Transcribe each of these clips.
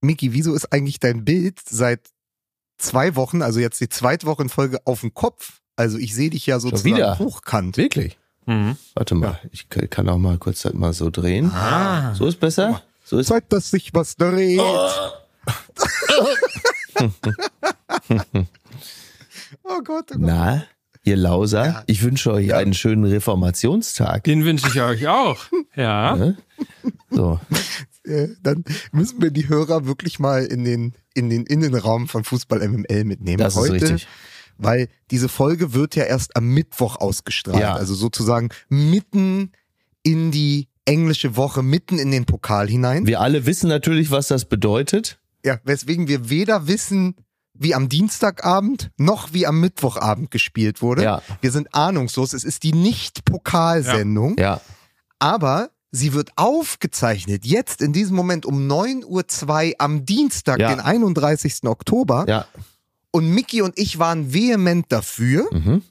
Miki, wieso ist eigentlich dein Bild seit zwei Wochen, also jetzt die zweite Woche in Folge, auf dem Kopf? Also ich sehe dich ja sozusagen wieder? hochkant. Wirklich? Mhm. Warte mal, ich k- kann auch mal kurz das mal so drehen. Ah. So ist besser? So ist Zeigt, dass sich was dreht. oh Gott, oh Gott. Na, ihr Lauser, ich wünsche euch einen schönen Reformationstag. Den wünsche ich euch auch. Ja. Ne? So, Äh, dann müssen wir die Hörer wirklich mal in den, in den Innenraum von Fußball MML mitnehmen. das ist Heute, richtig. weil diese Folge wird ja erst am Mittwoch ausgestrahlt. Ja. Also sozusagen mitten in die englische Woche, mitten in den Pokal hinein. Wir alle wissen natürlich, was das bedeutet. Ja, weswegen wir weder wissen, wie am Dienstagabend noch wie am Mittwochabend gespielt wurde. Ja. Wir sind ahnungslos. Es ist die Nicht-Pokalsendung, Ja, aber sie wird aufgezeichnet jetzt in diesem Moment um 9.02 Uhr am Dienstag, Ja. den 31. Oktober. ja. Und Mickey und ich waren vehement dafür. Mhm.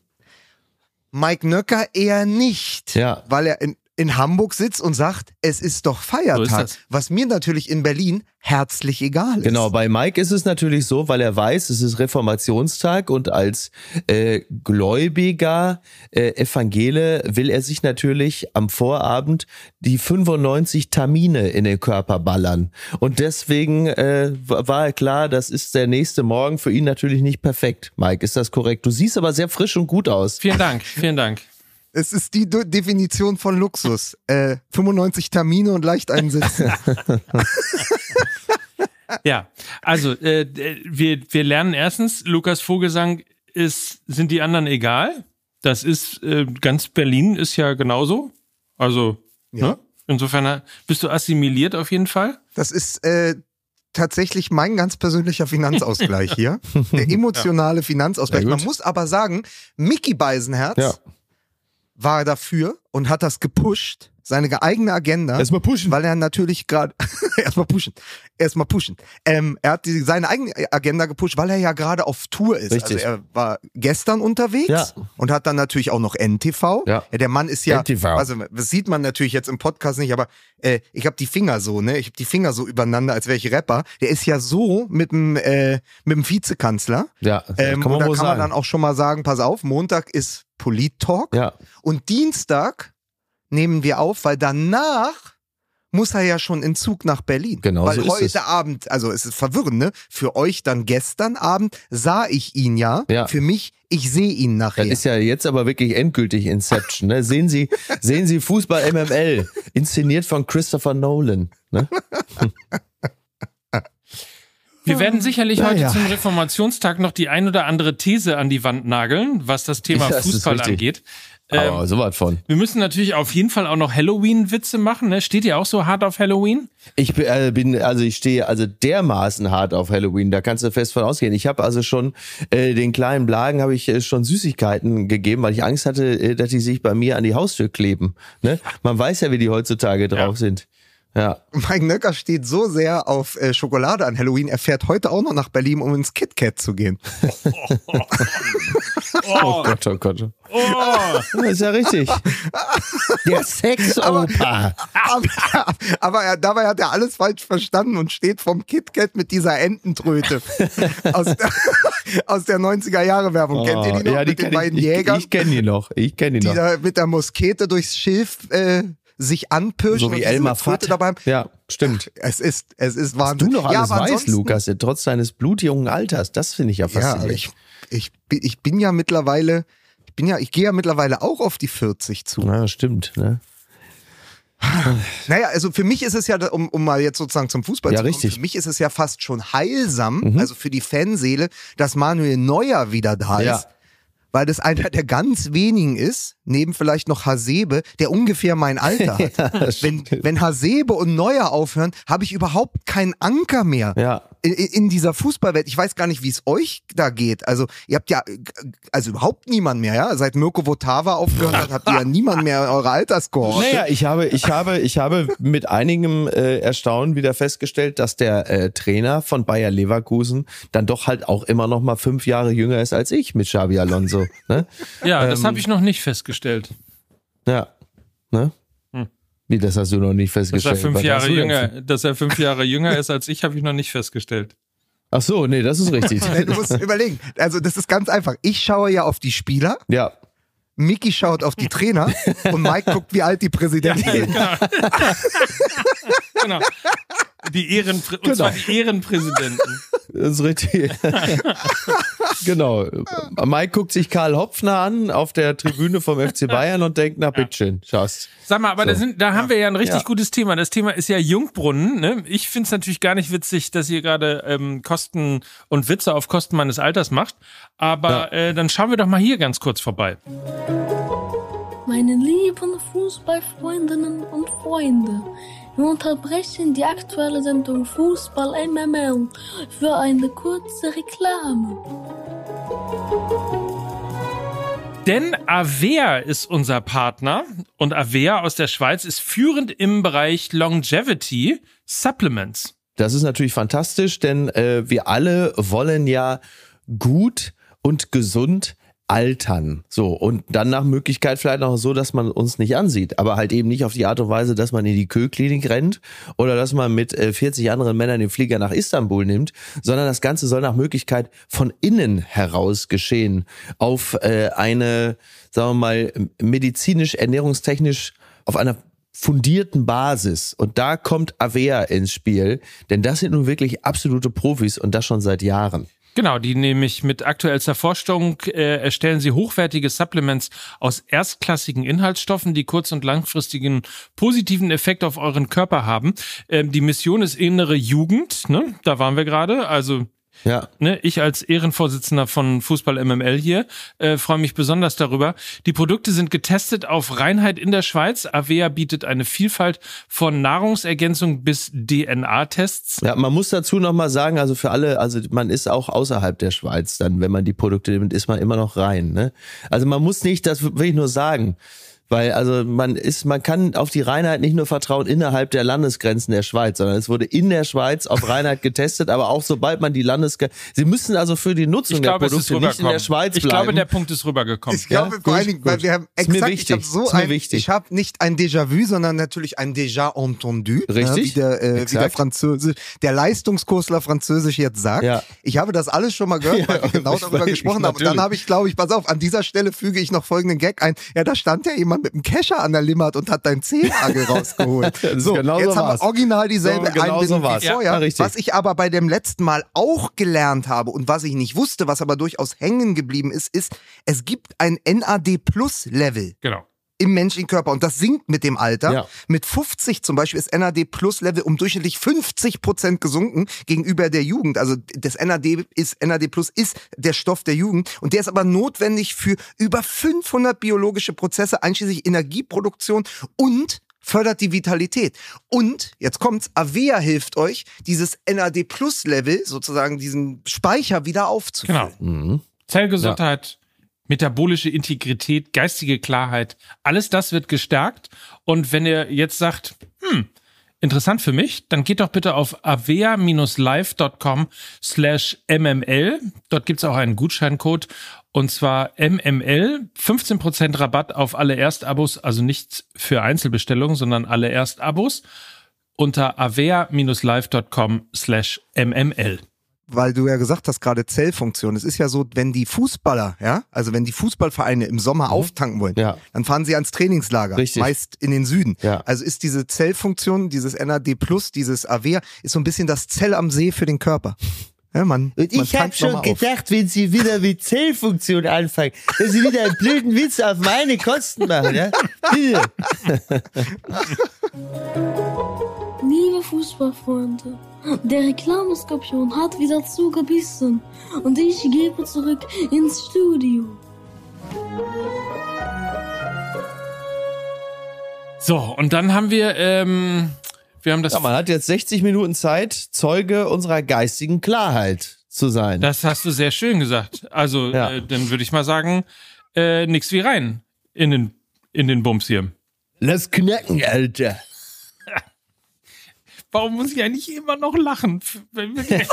Mike Nöcker eher nicht, Ja. weil er in, in Hamburg sitzt und sagt, es ist doch Feiertag, das. was mir natürlich in Berlin herzlich egal ist. Genau, bei Mike ist es natürlich so, weil er weiß, es ist Reformationstag und als äh, gläubiger äh, Evangele will er sich natürlich am Vorabend die 95 Tamine in den Körper ballern. Und deswegen äh, war klar, das ist der nächste Morgen für ihn natürlich nicht perfekt. Mike, ist das korrekt? Du siehst aber sehr frisch und gut aus. Vielen Dank, vielen Dank. Es ist die Do- Definition von Luxus. Äh, 95 Termine und leicht einsitzen. Ja, also äh, wir, wir lernen erstens, Lukas Vogelsang ist, sind die anderen egal. Das ist, äh, ganz Berlin ist ja genauso. Also, Ja. ne? insofern äh, bist du assimiliert auf jeden Fall. Das ist äh, tatsächlich mein ganz persönlicher Finanzausgleich hier. Der emotionale Finanzausgleich. Ja, gut. Man muss aber sagen, Mickey Beisenherz Ja. War dafür und hat das gepusht, seine eigene Agenda. Erstmal pushen. Weil er natürlich gerade erstmal pushen, erstmal pushen. Ähm, er hat die, seine eigene Agenda gepusht, weil er ja gerade auf Tour ist. Richtig. Also er war gestern unterwegs Ja. und hat dann natürlich auch noch NTV. Ja. der Mann ist ja, NTV. also das sieht man natürlich jetzt im Podcast nicht, aber äh, ich habe die Finger so, ne, ich habe die Finger so übereinander, als wäre ich Rapper. Der ist ja so mit dem äh, mit dem Vizekanzler. Ja, Ähm, kann und man da wohl kann man sagen. dann auch schon mal sagen, pass auf, Montag ist Polit-Talk. ja, Und Dienstag nehmen wir auf, weil danach muss er ja schon in Zug nach Berlin. Genau Weil so ist heute es. Abend, also es ist verwirrend, ne? Für euch dann gestern Abend sah ich ihn ja. Ja. Für mich, ich sehe ihn nachher. Das ist ja jetzt aber wirklich endgültig Inception. Ne? Sehen Sie, sehen Sie Fußball MML, inszeniert von Christopher Nolan. Ne? Wir werden sicherlich heute ja. zum Reformationstag noch die ein oder andere These an die Wand nageln, was das Thema Ja, das Fußball richtig. Angeht. Ähm, Aber sowas von. wir müssen natürlich auf jeden Fall auch noch Halloween-Witze machen. Ne? Steht ihr auch so hart auf Halloween? Ich bin, äh, bin, also ich stehe also dermaßen hart auf Halloween, da kannst du fest von ausgehen. Ich habe also schon äh, den kleinen Blagen habe ich äh, schon Süßigkeiten gegeben, weil ich Angst hatte, äh, dass die sich bei mir an die Haustür kleben. Ne? Man weiß ja, wie die heutzutage drauf sind. Ja. Mike Nöcker steht so sehr auf äh, Schokolade an Halloween, er fährt heute auch noch nach Berlin, um ins KitKat zu gehen. Oh Gott, oh Gott. Oh, Das ist ja richtig. Der Sexoper. aber, aber er, dabei hat er alles falsch verstanden und steht vom KitKat mit dieser Ententröte aus der, aus der 90er Jahre Werbung. Kennt ihr die noch Oh, ja, die mit den beiden ich, Jägern? Ich, ich kenne die noch. Ich kenne die, die noch. da mit der Muskete durchs Schilf äh, sich anpirschen. So und wie Elmar Fatt. dabei. Ja, stimmt. Es ist, es ist Du Wahnsinn. noch alles ja, weißt, Lukas, trotz deines blutjungen Alters. Das finde ich ja Ja, faszinierend. aber ich, ich, bin- ich bin ja mittlerweile, ich bin ja, ich gehe ja mittlerweile auch auf die 40 zu. ja, stimmt. Ne? Naja, also für mich ist es ja, um, um mal jetzt sozusagen zum Fußball Ja, zu kommen, richtig. für mich ist es ja fast schon heilsam, Mhm. also für die Fanseele, dass Manuel Neuer wieder da Ja. ist. Weil das einer der ganz wenigen ist, neben vielleicht noch Hasebe, der ungefähr mein Alter hat. Ja, wenn, wenn Hasebe und Neuer aufhören, habe ich überhaupt keinen Anker mehr. Ja. In, in dieser Fußballwelt, ich weiß gar nicht, wie es euch da geht. Also, ihr habt ja, also überhaupt niemand mehr, ja? Seit Mirko Votava aufgehört hat, habt ihr ja niemand mehr in eurer Alterskohorte. Naja, ich habe, ich habe, ich habe mit einigem äh, Erstaunen wieder festgestellt, dass der äh, Trainer von Bayer Leverkusen dann doch halt auch immer noch mal fünf Jahre jünger ist als ich mit Xabi Alonso. Ne? ja, das Ähm, habe ich noch nicht festgestellt. Ja. Ne? Wie, das hast du noch nicht Dass festgestellt. er fünf Jahre jünger, dass er fünf Jahre jünger ist als ich, habe ich noch nicht festgestellt. Ach so, nee, das ist richtig. Du musst überlegen. Also das ist ganz einfach. Ich schaue ja auf die Spieler, ja. Miki schaut auf die Trainer und Mike guckt, wie alt die Präsidenten sind. Genau. Die Ehrenprä und Genau. zwar die Ehrenpräsidenten. Das ist richtig. genau. Mike guckt sich Karl Hopfner an auf der Tribüne vom FC Bayern und denkt, na bitteschön, schaust. Sag mal, aber da, sind, da haben wir ja ein richtig Ja. gutes Thema. Das Thema ist ja Jungbrunnen. Ne? Ich finde es natürlich gar nicht witzig, dass ihr gerade ähm, Kosten und Witze auf Kosten meines Alters macht. Aber äh, dann schauen wir doch mal hier ganz kurz vorbei. Meine lieben Fußballfreundinnen und Freunde, wir unterbrechen die aktuelle Sendung Fußball MML für eine kurze Reklame. Denn Avea ist unser Partner und Avea aus der Schweiz ist führend im Bereich Longevity Supplements. Das ist natürlich fantastisch, denn äh, wir alle wollen ja gut und gesund altern. So, und dann nach Möglichkeit vielleicht auch so, dass man uns nicht ansieht, aber halt eben nicht auf die Art und Weise, dass man in die Köklinik rennt oder dass man mit äh, 40 anderen Männern den Flieger nach Istanbul nimmt, sondern das Ganze soll nach Möglichkeit von innen heraus geschehen. Auf äh, eine, sagen wir mal, medizinisch, ernährungstechnisch, auf einer fundierten Basis. Und da kommt Avea ins Spiel, denn das sind nun wirklich absolute Profis und das schon seit Jahren. Genau, die nämlich mit aktuellster Forschung äh, erstellen sie hochwertige Supplements aus erstklassigen Inhaltsstoffen, die kurz- und langfristigen positiven Effekt auf euren Körper haben. Ähm, die Mission ist innere Jugend, ne? Da waren wir gerade. Also Ja. ne, ich als Ehrenvorsitzender von Fußball MML hier äh, freue mich besonders darüber. Die Produkte sind getestet auf Reinheit in der Schweiz. Avea bietet eine Vielfalt von Nahrungsergänzung bis DNA-Tests. Ja, man muss dazu nochmal sagen, also für alle, also man ist auch außerhalb der Schweiz dann, wenn man die Produkte nimmt, ist man immer noch rein. Ne? Also man muss nicht, das will ich nur sagen. Weil also man ist, man kann auf die Reinheit nicht nur vertrauen innerhalb der Landesgrenzen der Schweiz, sondern es wurde in der Schweiz auf Reinheit getestet, aber auch sobald man die Landesgrenzen, sie müssen also für die Nutzung Ich glaube, der Produkte nicht in der Schweiz ich bleiben. glaube, der Punkt ist rübergekommen. Ich glaube Ja, vor gut, allen Dingen, weil wir haben exakt, ich habe so ein, wichtig. ich habe nicht ein Déjà-vu, sondern natürlich ein Déjà entendu. Richtig. Ja, wie, der, äh, wie der. Französisch, der Leistungskursler Französisch jetzt sagt. Ja. Ich habe das alles schon mal gehört, weil wir genau ich darüber weiß, gesprochen haben. Und dann habe ich, glaube ich, pass auf, an dieser Stelle füge ich noch folgenden Gag ein. Ja, da stand ja jemand mit einem Kescher an der Limmat und hat deinen Zehennagel rausgeholt. so, genau so jetzt haben war's. wir original dieselbe So, genau Einbindung so wie vorher. ja, was ich aber bei dem letzten Mal auch gelernt habe und was ich nicht wusste, was aber durchaus hängen geblieben ist, ist, es gibt ein NAD-Plus-Level Genau. Im menschlichen Körper und das sinkt mit dem Alter. Ja. Mit 50 zum Beispiel ist NAD Plus Level um durchschnittlich 50 Prozent gesunken gegenüber der Jugend. Also das NAD ist NAD Plus ist der Stoff der Jugend und der ist aber notwendig für über 500 biologische Prozesse einschließlich Energieproduktion und fördert die Vitalität. Und, jetzt kommt's, Avea hilft euch, dieses NAD Plus Level, sozusagen diesen Speicher wieder aufzufüllen. Genau. Mhm. Zellgesundheit, metabolische Integrität, geistige Klarheit, alles das wird gestärkt. Und wenn ihr jetzt sagt, hm, interessant für mich, dann geht doch bitte auf avea-live.com slash mml. Dort gibt's auch einen Gutscheincode und zwar MML, 15% Rabatt auf alle Erstabos, also nicht für Einzelbestellungen, sondern alle Erstabos unter avea-live.com slash mml. Weil du ja gesagt hast, gerade Zellfunktion. Es ist ja so, wenn die Fußballer, ja, also wenn die Fußballvereine im Sommer auftanken wollen, Mhm. Ja. dann fahren sie ans Trainingslager, Richtig. meist in den Süden. Ja. Also ist diese Zellfunktion, dieses NAD Plus, dieses AVEA, ist so ein bisschen das Zell am See für den Körper. Ja, man, Und ich habe schon auf. gedacht, wenn Sie wieder mit Zellfunktion anfangen, dass Sie wieder einen blöden Witz auf meine Kosten machen, ja? Bitte. Liebe Fußballfreunde, der Reklameskorpion hat wieder zugebissen und ich gebe zurück ins Studio. So, und dann haben wir, ähm, wir haben das, Ja, man hat jetzt 60 Minuten Zeit, Zeuge unserer geistigen Klarheit zu sein. das hast du sehr schön gesagt. Also, Ja. äh, dann würde ich mal sagen, äh, nix wie rein in den, in den Bums hier. Lass knacken, Alter. Warum muss ich eigentlich immer noch lachen? Wenn wir-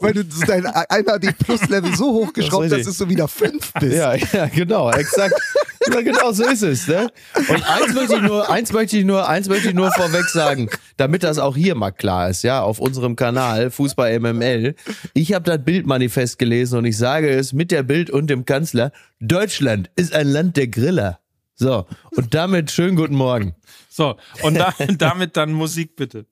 Weil du dein NAD Plus Level so hochgeschraubt hast, dass du wieder fünf bist. Ja, ja, genau, exakt. Ja, genau so ist es, ne? Und eins möchte ich nur, eins möchte ich nur, eins möchte ich nur vorweg sagen, damit das auch hier mal klar ist, ja, auf unserem Kanal Fußball MML. Ich habe das Bildmanifest gelesen und ich sage es mit der Bild und dem Kanzler, Deutschland ist ein Land der Griller. So, und damit schönen guten Morgen. So, und da, damit dann Musik bitte.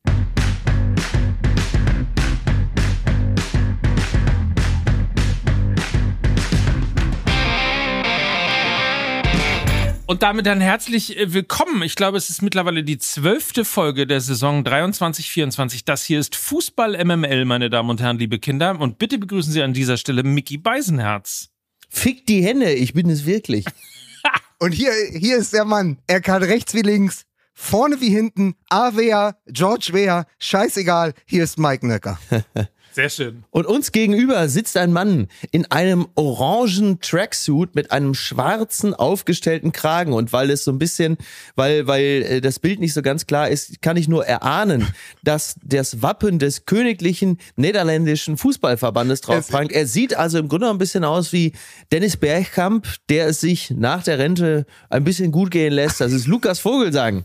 Und damit dann herzlich äh, willkommen. Ich glaube, es ist mittlerweile die zwölfte Folge der Saison 23-24. Das hier ist Fußball MML, meine Damen und Herren, liebe Kinder. Und bitte begrüßen Sie an dieser Stelle Mickey Beisenherz. Fick die Hände, ich bin es wirklich. Und hier, hier ist der Mann. Er kann rechts wie links, vorne wie hinten, A wer, George wer, scheißegal. Hier ist Mike Nöcker. Sehr schön. Und uns gegenüber sitzt ein Mann in einem orangen Tracksuit mit einem schwarzen aufgestellten Kragen. Und weil es so ein bisschen, weil, weil äh, das Bild nicht so ganz klar ist, kann ich nur erahnen, dass das Wappen des königlichen niederländischen Fußballverbandes drauf prangt. Er sieht also im Grunde noch ein bisschen aus wie Dennis Bergkamp, der es sich nach der Rente ein bisschen gut gehen lässt. Das ist Lukas Vogelsang.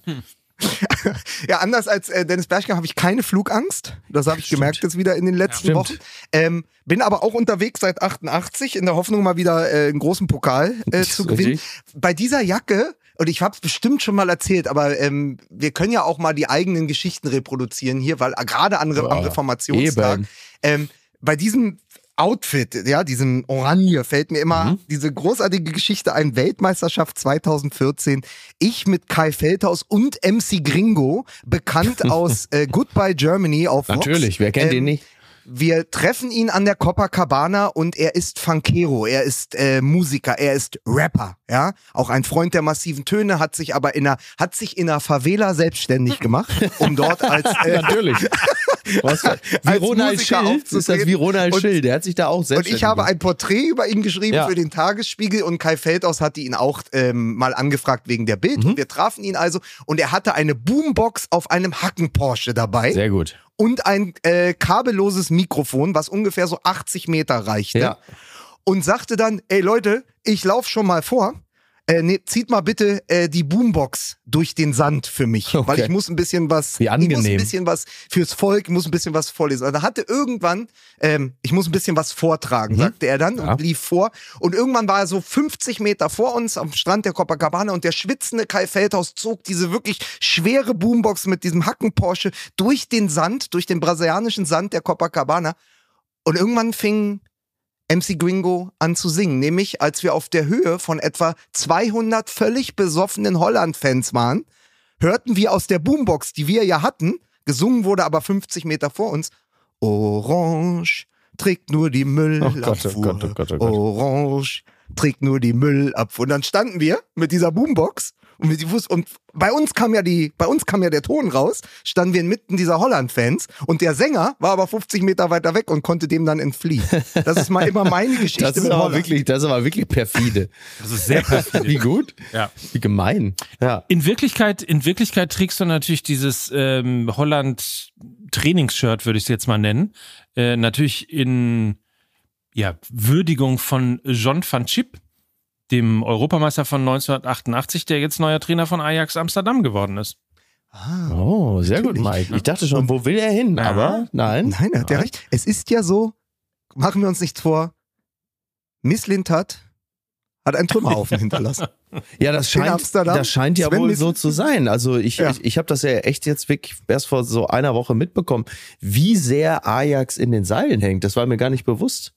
Ja, anders als äh, Dennis Bergkamp habe ich keine Flugangst. Das habe ich gemerkt jetzt wieder in den letzten Ja, Wochen. Ähm, bin aber auch unterwegs seit 88 in der Hoffnung mal wieder äh, einen großen Pokal äh, zu Richtig. gewinnen. Bei dieser Jacke und ich habe es bestimmt schon mal erzählt, aber ähm, wir können ja auch mal die eigenen Geschichten reproduzieren hier, weil äh, gerade an, Re am Ja, Reformationstag ähm, bei diesem Outfit, ja, diesem Oranje fällt mir immer Mhm. diese großartige Geschichte ein Weltmeisterschaft 2014. Ich mit Kai Feldhaus und MC Gringo, bekannt aus äh, Goodbye Germany auf Vox. Natürlich, wer kennt Ähm, ihn nicht? Wir treffen ihn an der Copacabana und er ist Funkero, er ist äh, Musiker, er ist Rapper, ja, auch ein Freund der massiven Töne, hat sich aber in einer, hat sich in einer Favela selbstständig gemacht, um dort als äh, Natürlich. Was, wie Als Ronald Musiker Schill, ist das wie Ronald Und- Schill, der hat sich da auch selbst Und ich habe ein Porträt über ihn geschrieben Ja. für den Tagesspiegel und Kai Feldhaus hatte ihn auch ähm, mal angefragt wegen der Bild. Mhm. Und wir trafen ihn also und er hatte eine Boombox auf einem Hacken-Porsche dabei Sehr gut. Und ein äh, kabelloses Mikrofon, was ungefähr so 80 Meter reichte. Ja. Und sagte dann, ey Leute, ich lauf schon mal vor. Äh, nee, zieht mal bitte äh, die Boombox durch den Sand für mich, Okay. weil ich muss ein bisschen was, ich muss ein bisschen was fürs Volk, ich muss ein bisschen was vorlesen. Also hatte irgendwann, ähm, ich muss ein bisschen was vortragen, sagte er dann Mhm. Ja. und lief vor. Und irgendwann war er so 50 Meter vor uns am Strand der Copacabana und der schwitzende Kai Feldhaus zog diese wirklich schwere Boombox mit diesem Hacken Porsche durch den Sand, durch den brasilianischen Sand der Copacabana. Und irgendwann fing MC Gringo an zu singen, nämlich als wir auf der Höhe von etwa 200 völlig besoffenen Holland-Fans waren, hörten wir aus der Boombox, die wir ja hatten, gesungen wurde aber 50 Meter vor uns, Orange trägt nur die Müllabfuhr. oh oh oh Gott. Orange trägt nur die Müllabfuhr. Und dann standen wir mit dieser Boombox und, die Fuß und bei uns kam ja die, bei uns kam ja der Ton raus, standen wir inmitten dieser Holland-Fans und der Sänger war aber 50 Meter weiter weg und konnte dem dann entfliehen. Das ist mal immer meine Geschichte Das ist mit aber Holland. wirklich, das ist aber wirklich perfide. Das ist sehr perfide. Wie gut? Ja. Wie gemein. Ja. In Wirklichkeit, in Wirklichkeit trägst du natürlich dieses ähm, Holland Trainingsshirt, würde ich es jetzt mal nennen. Äh, natürlich in ja, Würdigung von John van Chip, dem Europameister von 1988, der jetzt neuer Trainer von Ajax Amsterdam geworden ist. Oh, sehr gut. Mike. Ich dachte schon, wo will er hin? Ja. Aber nein. Nein, er hat ja recht. Es ist ja so, machen wir uns nichts vor, Miss Lintat hat einen Trümmerhaufen hinterlassen. Ja, das scheint, Amsterdam? das scheint ja Sven wohl Miss- so zu sein. Also ich, Ja. ich, ich habe das ja echt jetzt wirklich erst vor so einer Woche mitbekommen, wie sehr Ajax in den Seilen hängt. Das war mir gar nicht bewusst.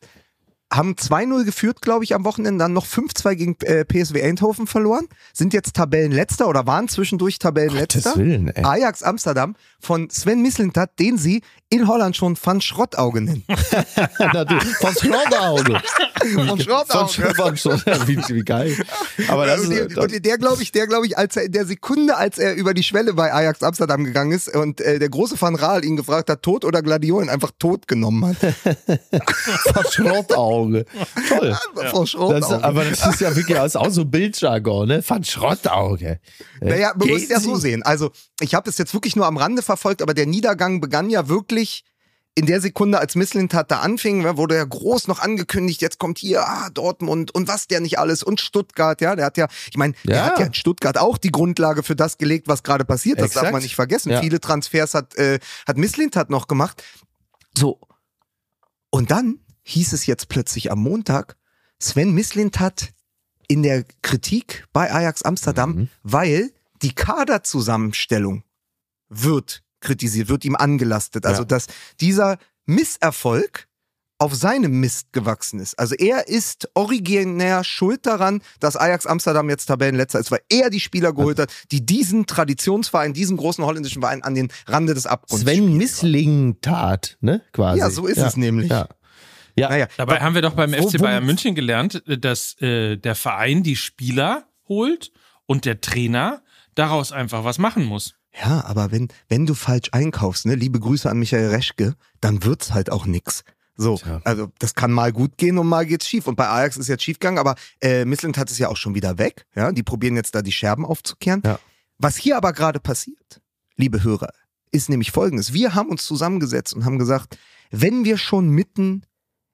Haben 2-0 geführt, glaube ich, am Wochenende, dann noch 5-2 gegen äh, PSW Eindhoven verloren, sind jetzt Tabellenletzter oder waren zwischendurch Tabellenletzter. Willen. Ajax Amsterdam von Sven Mislintat, den sie in Holland schon Van Schrottauge nennen. Von Schrottauge. Von Schrottauge. Von Schrottauge. Wie, wie geil. Aber das und, ist, der, und der glaube ich, der glaube ich, als er in der Sekunde, als er über die Schwelle bei Ajax Amsterdam gegangen ist und äh, der große Van Raal ihn gefragt hat, tot oder Gladiolen, einfach tot genommen hat. von Schrottauge. Toll. Von Schrottauge. Das, aber das ist ja wirklich das ist auch so Bildjargon, ne? Von Schrottauge. Naja, man muss es ja so sehen. Also, ich habe es jetzt wirklich nur am Rande verfolgt, aber der Niedergang begann ja wirklich in der Sekunde, als Misslintat da anfing, wurde ja groß noch angekündigt, jetzt kommt hier ah, Dortmund und was der nicht alles und Stuttgart, ja, der hat ja, ich meine, der Ja. hat ja in Stuttgart auch die Grundlage für das gelegt, was gerade passiert. Das darf Exakt. man nicht vergessen. Ja. Viele Transfers hat, äh, hat Misslintat noch gemacht. So. Und dann hieß es jetzt plötzlich am Montag, Sven Mislintat in der Kritik bei Ajax Amsterdam, Mhm. weil die Kaderzusammenstellung wird kritisiert, wird ihm angelastet. Also, Ja. dass dieser Misserfolg auf seinem Mist gewachsen ist. Also er ist originär schuld daran, dass Ajax Amsterdam jetzt Tabellenletzter ist, weil er die Spieler geholt hat, die diesen Traditionsverein, diesen großen holländischen Verein an den Rande des Abgrunds Sven spielen. Misslintat, ne? Quasi. Ja, so ist es nämlich. Ja. Ja. Naja, Dabei haben wir doch beim Wo- FC wo- Bayern München gelernt, dass äh, der Verein die Spieler holt und der Trainer daraus einfach was machen muss. Ja, aber wenn, wenn du falsch einkaufst, ne, liebe Grüße an Michael Reschke, dann wird's halt auch nix. So, Tja. also das kann mal gut gehen und mal geht's schief. Und bei Ajax ist jetzt schief gegangen, aber äh, Missland hat es ja auch schon wieder weg. Ja, die probieren jetzt da die Scherben aufzukehren. Ja. Was hier aber gerade passiert, liebe Hörer, ist nämlich folgendes. Wir haben uns zusammengesetzt und haben gesagt, wenn wir schon mitten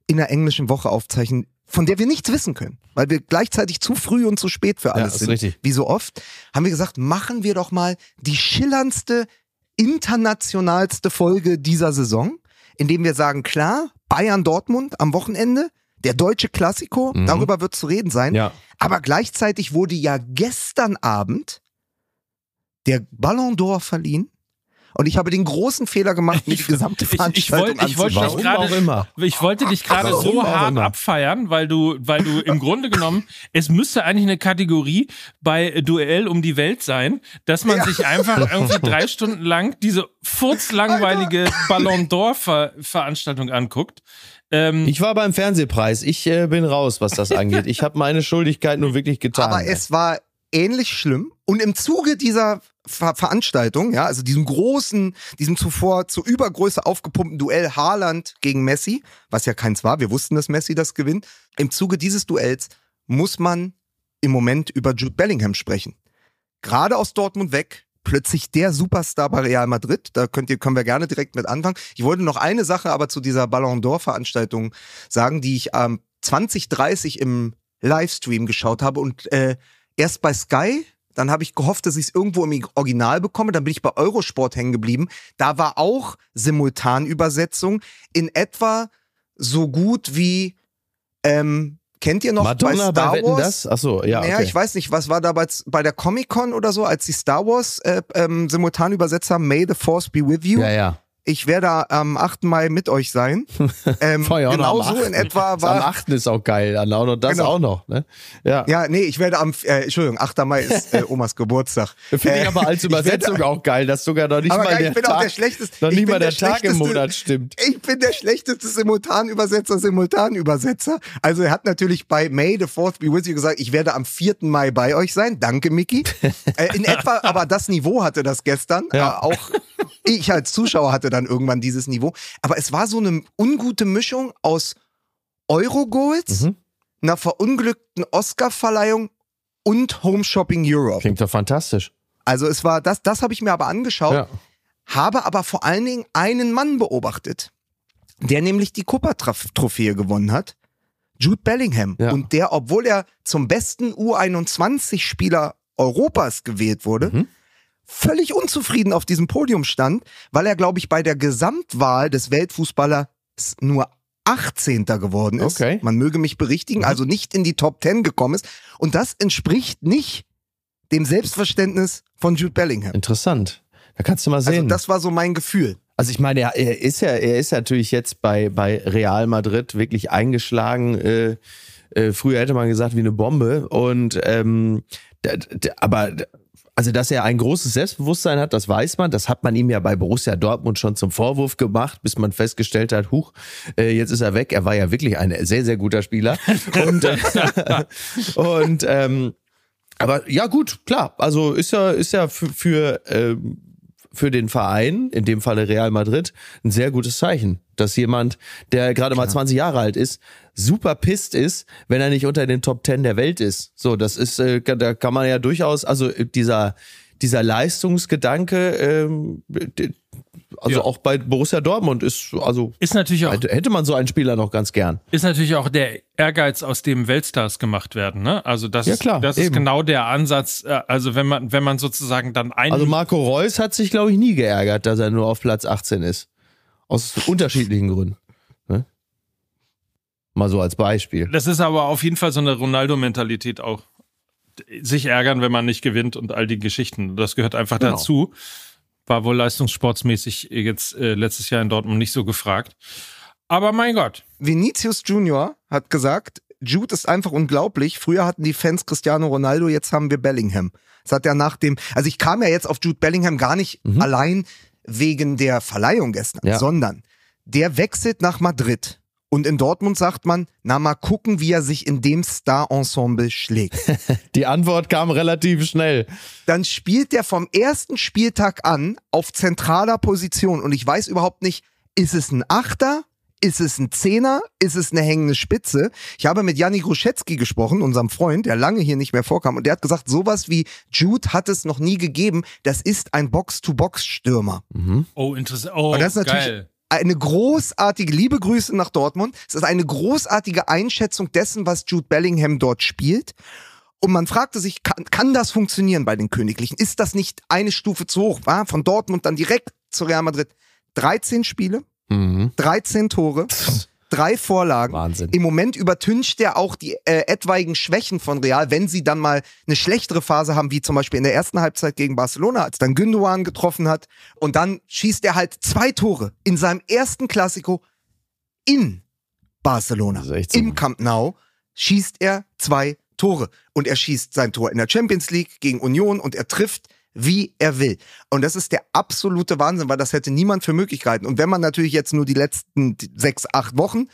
in der englischen Woche aufzeichnen, von der wir nichts wissen können, weil wir gleichzeitig zu früh und zu spät für alles ist sind, richtig. wie so oft, haben wir gesagt, machen wir doch mal die schillerndste, internationalste Folge dieser Saison, indem wir sagen, klar, Bayern Dortmund am Wochenende, der deutsche Klassiko, Mhm. darüber wird zu reden sein, Ja. aber gleichzeitig wurde ja gestern Abend der Ballon d'Or verliehen. Und ich habe den großen Fehler gemacht, mir die gesamte ich- ich Veranstaltung wollte- ich wollte anzuschauen. dich Warum gerade- auch immer. Ich wollte dich gerade so hart immer. abfeiern, weil du, weil du im Grunde genommen, es müsste eigentlich eine Kategorie bei Duell um die Welt sein, dass man sich einfach irgendwie drei Stunden lang diese furzlangweilige Ballon d'Or Ver Veranstaltung anguckt. Ähm, Ich war beim Fernsehpreis. Ich äh, bin raus, was das angeht. Ich habe meine Schuldigkeit nur wirklich getan. Aber es war ähnlich schlimm. Und im Zuge dieser Ver Veranstaltung, ja, also diesem großen, diesem zuvor zur Übergröße aufgepumpten Duell Haaland gegen Messi, was ja keins war, wir wussten, dass Messi das gewinnt. Im Zuge dieses Duells muss man im Moment über Jude Bellingham sprechen. Gerade aus Dortmund weg, plötzlich der Superstar bei Real Madrid. Da könnt ihr, können wir gerne direkt mit anfangen. Ich wollte noch eine Sache aber zu dieser Ballon d'Or Veranstaltung sagen, die ich ähm, 2030 im Livestream geschaut habe und äh, erst bei Sky, dann habe ich gehofft, dass ich es irgendwo im Original bekomme, dann bin ich bei Eurosport hängen geblieben. Da war auch Simultanübersetzung in etwa so gut wie ähm, kennt ihr noch Madonna bei Star bei Wars? das? Achso, ja. Naja, Okay. ich weiß nicht, was war da bei, der Comic-Con oder so, als die Star Wars äh, ähm, simultan übersetzt haben, May the Force be with you. ja, ja. Ich werde am 8. Mai mit euch sein. Ähm, genau am so in 8.. etwa Am war. 8. ist auch geil. Noch das Genau. auch noch. Ne? Ja. Ja, nee, ich werde am, äh, Entschuldigung, 8. Mai ist äh, Omas Geburtstag. Finde ich Äh, aber als ich werde- Übersetzung auch geil, dass sogar noch nicht Aber mal geil, der ich bin Tag, auch der schlechteste. noch ich nicht bin mal der, Tag im schlechteste- Monat stimmt. Ich bin der schlechteste Simultanübersetzer, Simultanübersetzer. Also er hat natürlich bei May the 4th be with you gesagt, ich werde am 4. Mai bei euch sein. Danke, Mickey. äh, in etwa, aber das Niveau hatte das gestern. Ja. Äh, auch ich als Zuschauer hatte dann irgendwann dieses Niveau. Aber es war so eine ungute Mischung aus Eurogoals, Mhm. einer verunglückten Oscar-Verleihung und Home Shopping Europe. Klingt doch fantastisch. Also es war, das, das habe ich mir aber angeschaut Ja. habe aber vor allen Dingen einen Mann beobachtet, der nämlich die Cooper-Trophäe gewonnen hat. Jude Bellingham. Ja. Und der, obwohl er zum besten U21-Spieler Europas gewählt wurde, Mhm. Völlig unzufrieden auf diesem Podium stand, weil er, glaube ich, bei der Gesamtwahl des Weltfußballers nur 18. geworden ist. Okay. Man möge mich berichtigen, Mhm. also nicht in die Top 10 gekommen ist. Und das entspricht nicht dem Selbstverständnis von Jude Bellingham. Interessant. Da kannst du mal Also sehen. das war so mein Gefühl. Also ich meine, er, er ist ja, er ist natürlich jetzt bei, bei Real Madrid wirklich eingeschlagen. Äh, äh, früher hätte man gesagt wie eine Bombe. Und ähm, aber also dass er ein großes Selbstbewusstsein hat, das weiß man. Das hat man ihm ja bei Borussia Dortmund schon zum Vorwurf gemacht, bis man festgestellt hat, huch, äh, jetzt ist er weg. Er war ja wirklich ein sehr, sehr guter Spieler. und äh, und ähm, aber ja gut, klar. Also ist ja ist ja für, für ähm, für den Verein, in dem Falle Real Madrid, ein sehr gutes Zeichen, dass jemand, der gerade mal 20 Jahre alt ist, super pisst ist, wenn er nicht unter den Top 10 der Welt ist. So, das ist, äh, da kann man ja durchaus, also äh, dieser dieser Leistungsgedanke, ähm, Also Ja. auch bei Borussia Dortmund ist, also Ist natürlich auch, hätte, man so einen Spieler noch ganz gern. ist natürlich auch der Ehrgeiz, aus dem Weltstars gemacht werden, ne? Also das, Ja, ist, klar, das ist genau der Ansatz, äh, also wenn man, wenn man sozusagen dann einen Also Marco Reus hat sich, glaube ich, nie geärgert, dass er nur auf Platz 18 ist. Aus unterschiedlichen Gründen. Ne? Mal so als Beispiel. Das ist aber auf jeden Fall so eine Ronaldo-Mentalität auch. Sich ärgern, wenn man nicht gewinnt und all die Geschichten. Das gehört einfach Genau. dazu. War wohl leistungssportsmäßig jetzt äh, letztes Jahr in Dortmund nicht so gefragt. Aber mein Gott. Vinicius Junior hat gesagt, Jude ist einfach unglaublich. Früher hatten die Fans Cristiano Ronaldo, jetzt haben wir Bellingham. Das hat er nach dem, also ich kam ja jetzt auf Jude Bellingham gar nicht allein wegen der Verleihung gestern, Ja. sondern der wechselt nach Madrid. Und in Dortmund sagt man, na mal gucken, wie er sich in dem Star-Ensemble schlägt. Die Antwort kam relativ schnell. Dann spielt der vom ersten Spieltag an auf zentraler Position. Und ich weiß überhaupt nicht, ist es ein Achter? Ist es ein Zehner? Ist es eine hängende Spitze? Ich habe mit Janni Gruschetzky gesprochen, unserem Freund, der lange hier nicht mehr vorkam. Und der hat gesagt, sowas wie Jude hat es noch nie gegeben. Das ist ein Box-to-Box-Stürmer. Oh, interessant. Oh, Und das ist natürlich geil. Eine großartige, liebe Grüße nach Dortmund. Es ist eine großartige Einschätzung dessen, was Jude Bellingham dort spielt. Und man fragte sich, kann, kann das funktionieren bei den Königlichen? Ist das nicht eine Stufe zu hoch? War von Dortmund dann direkt zu Real Madrid. 13 Spiele, Mhm. 13 Tore, drei Vorlagen. Wahnsinn. Im Moment übertüncht er auch die äh, etwaigen Schwächen von Real, wenn sie dann mal eine schlechtere Phase haben, wie zum Beispiel in der ersten Halbzeit gegen Barcelona, als dann Gündogan getroffen hat. Und dann schießt er halt zwei Tore in seinem ersten Klassiko in Barcelona. So. Im Camp Nou schießt er zwei Tore. Und er schießt sein Tor in der Champions League gegen Union und er trifft wie er will. Und das ist der absolute Wahnsinn, weil das hätte niemand für möglich gehalten. Und wenn man natürlich jetzt nur die letzten sechs, acht Wochen